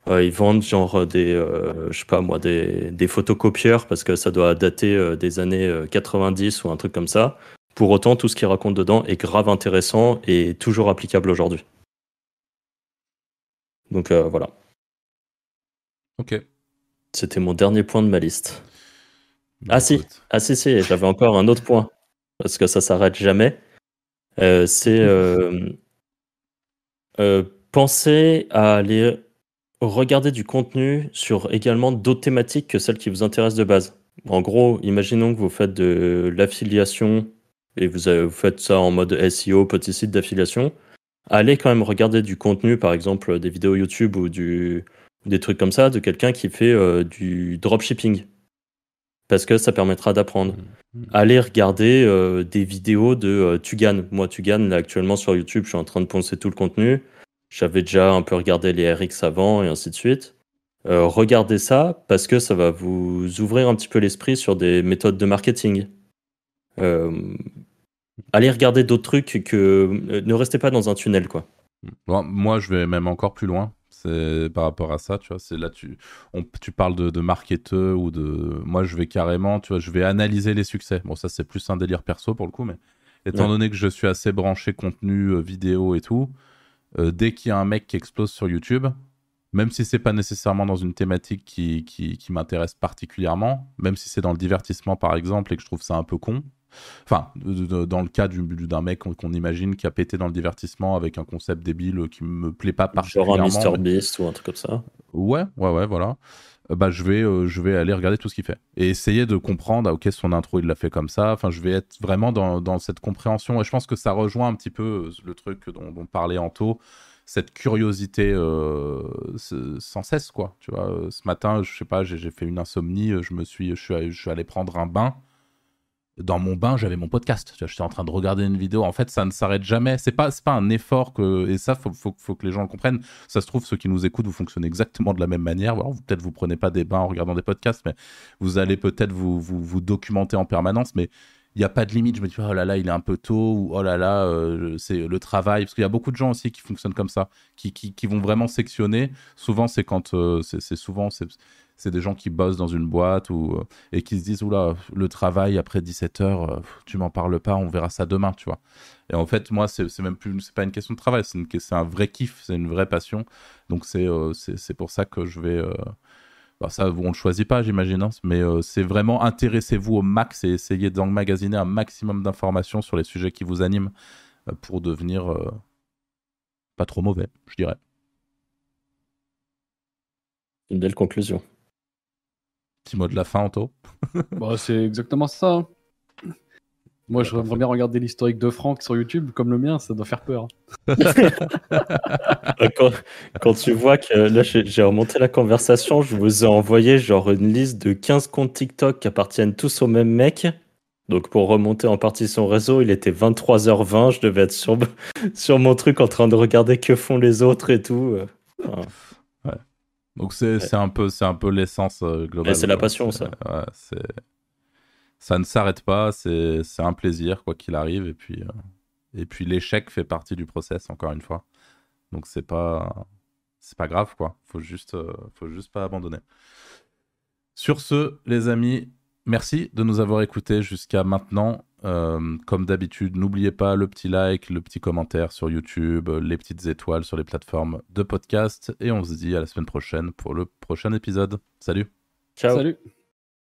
A: euh, ils vendent genre des, euh, sais pas moi, des, des, photocopieurs parce que ça doit dater des années 90 ou un truc comme ça. Pour autant, tout ce qu'ils racontent dedans est grave intéressant et toujours applicable aujourd'hui. Donc voilà.
C: Ok.
A: C'était mon dernier point de ma liste. Ah si, ah si, si, j'avais encore un autre point, parce que ça s'arrête jamais. Euh, c'est euh, euh, penser à aller regarder du contenu sur également d'autres thématiques que celles qui vous intéressent de base. En gros, imaginons que vous faites de l'affiliation et vous, vous, faites ça en mode SEO, petit site d'affiliation. Allez quand même regarder du contenu, par exemple des vidéos YouTube ou du, des trucs comme ça, de quelqu'un qui fait du dropshipping parce que ça permettra d'apprendre. Mmh. Allez regarder euh, des vidéos de euh, Tugan. Moi, Tugan, là, actuellement sur YouTube, je suis en train de poncer tout le contenu. J'avais déjà un peu regardé les RX avant et ainsi de suite. Euh, regardez ça parce que ça va vous ouvrir un petit peu l'esprit sur des méthodes de marketing. Allez regarder d'autres trucs que ne restez pas dans un tunnel, quoi.
C: moi, je vais même encore plus loin par rapport à ça, tu vois. C'est là, tu, tu parles de, de marketeur ou de. Moi, je vais carrément, tu vois, je vais analyser les succès. Bon, ça, c'est plus un délire perso pour le coup, mais étant donné que je suis assez branché contenu, euh, vidéo et tout, euh, dès qu'il y a un mec qui explose sur YouTube, même si c'est pas nécessairement dans une thématique qui, qui, qui m'intéresse particulièrement, même si c'est dans le divertissement par exemple et que je trouve ça un peu con, Enfin, dans le cas d'un mec qu'on imagine qui a pété dans le divertissement avec un concept débile qui me plaît pas particulièrement.
A: Genre un Beast ou un truc comme ça.
C: Ouais, ouais, ouais, voilà. Euh, bah, je vais, euh, je vais aller regarder tout ce qu'il fait et essayer de comprendre. Ah, ok, son intro, il l'a fait comme ça. Enfin, je vais être vraiment dans, dans, cette compréhension et je pense que ça rejoint un petit peu euh, le truc dont, dont parlait Anto cette curiosité sans cesse quoi tu vois ce matin je sais pas j'ai fait une insomnie je me suis je suis, je suis allé prendre un bain dans mon bain, j'avais mon podcast. J'étais en train de regarder une vidéo. En fait, ça ne s'arrête jamais. C'est pas, pas un effort que, et ça, faut, faut, faut, que les gens le comprennent. Ça se trouve, ceux qui nous écoutent, vous fonctionnez exactement de la même manière. peut-être vous prenez pas des bains en regardant des podcasts, mais vous allez peut-être vous, vous, vous, documenter en permanence. Mais il n'y a pas de limite. Je me dis, oh là là, il est un peu tôt, ou oh là là, euh, c'est le travail. Parce qu'il y a beaucoup de gens aussi qui fonctionnent comme ça, qui, qui, qui vont vraiment sectionner. Souvent, c'est quand, euh, c'est souvent, c'est des gens qui bossent dans une boîte ou, euh, et qui se disent oula le travail après 17 heures euh, tu m'en parles pas on verra ça demain tu vois. Et en fait moi c'est même plus c'est pas une question de travail c'est un vrai kiff c'est une vraie passion. Donc c'est euh, c'est pour ça que je vais bah, ça on le choisit pas j'imagine hein, mais c'est vraiment intéressez-vous au max et essayez d'emmagasiner un maximum d'informations sur les sujets qui vous animent pour devenir pas trop mauvais je dirais.
A: Une belle conclusion
C: Petit mot de la fin, Anto. [laughs]
B: bah, c'est exactement ça. Hein. Moi, je voudrais bien regarder l'historique de Franck sur YouTube, comme le mien, ça doit faire peur. [laughs]
A: quand, tu vois que là, j'ai remonté la conversation, je vous ai envoyé genre une liste de 15 comptes TikTok qui appartiennent tous au même mec. Donc, pour remonter en partie son réseau, il était 23h20, je devais être sur, [laughs] sur mon truc en train de regarder que font les autres et tout.
C: Donc c'est un peu c'est un peu l'essence euh, globale.
A: C'est la passion ça.
C: ça ne s'arrête pas, c'est un plaisir quoi qu'il arrive et puis euh, et puis l'échec fait partie du process encore une fois. Donc c'est pas c'est pas grave quoi. Faut juste euh, faut juste pas abandonner. Sur ce, les amis, Merci de nous avoir écoutés jusqu'à maintenant. Euh, comme d'habitude, n'oubliez pas le petit like, le petit commentaire sur YouTube, les petites étoiles sur les plateformes de podcast. Et on se dit à la semaine prochaine pour le prochain épisode. Salut.
A: Ciao. Salut.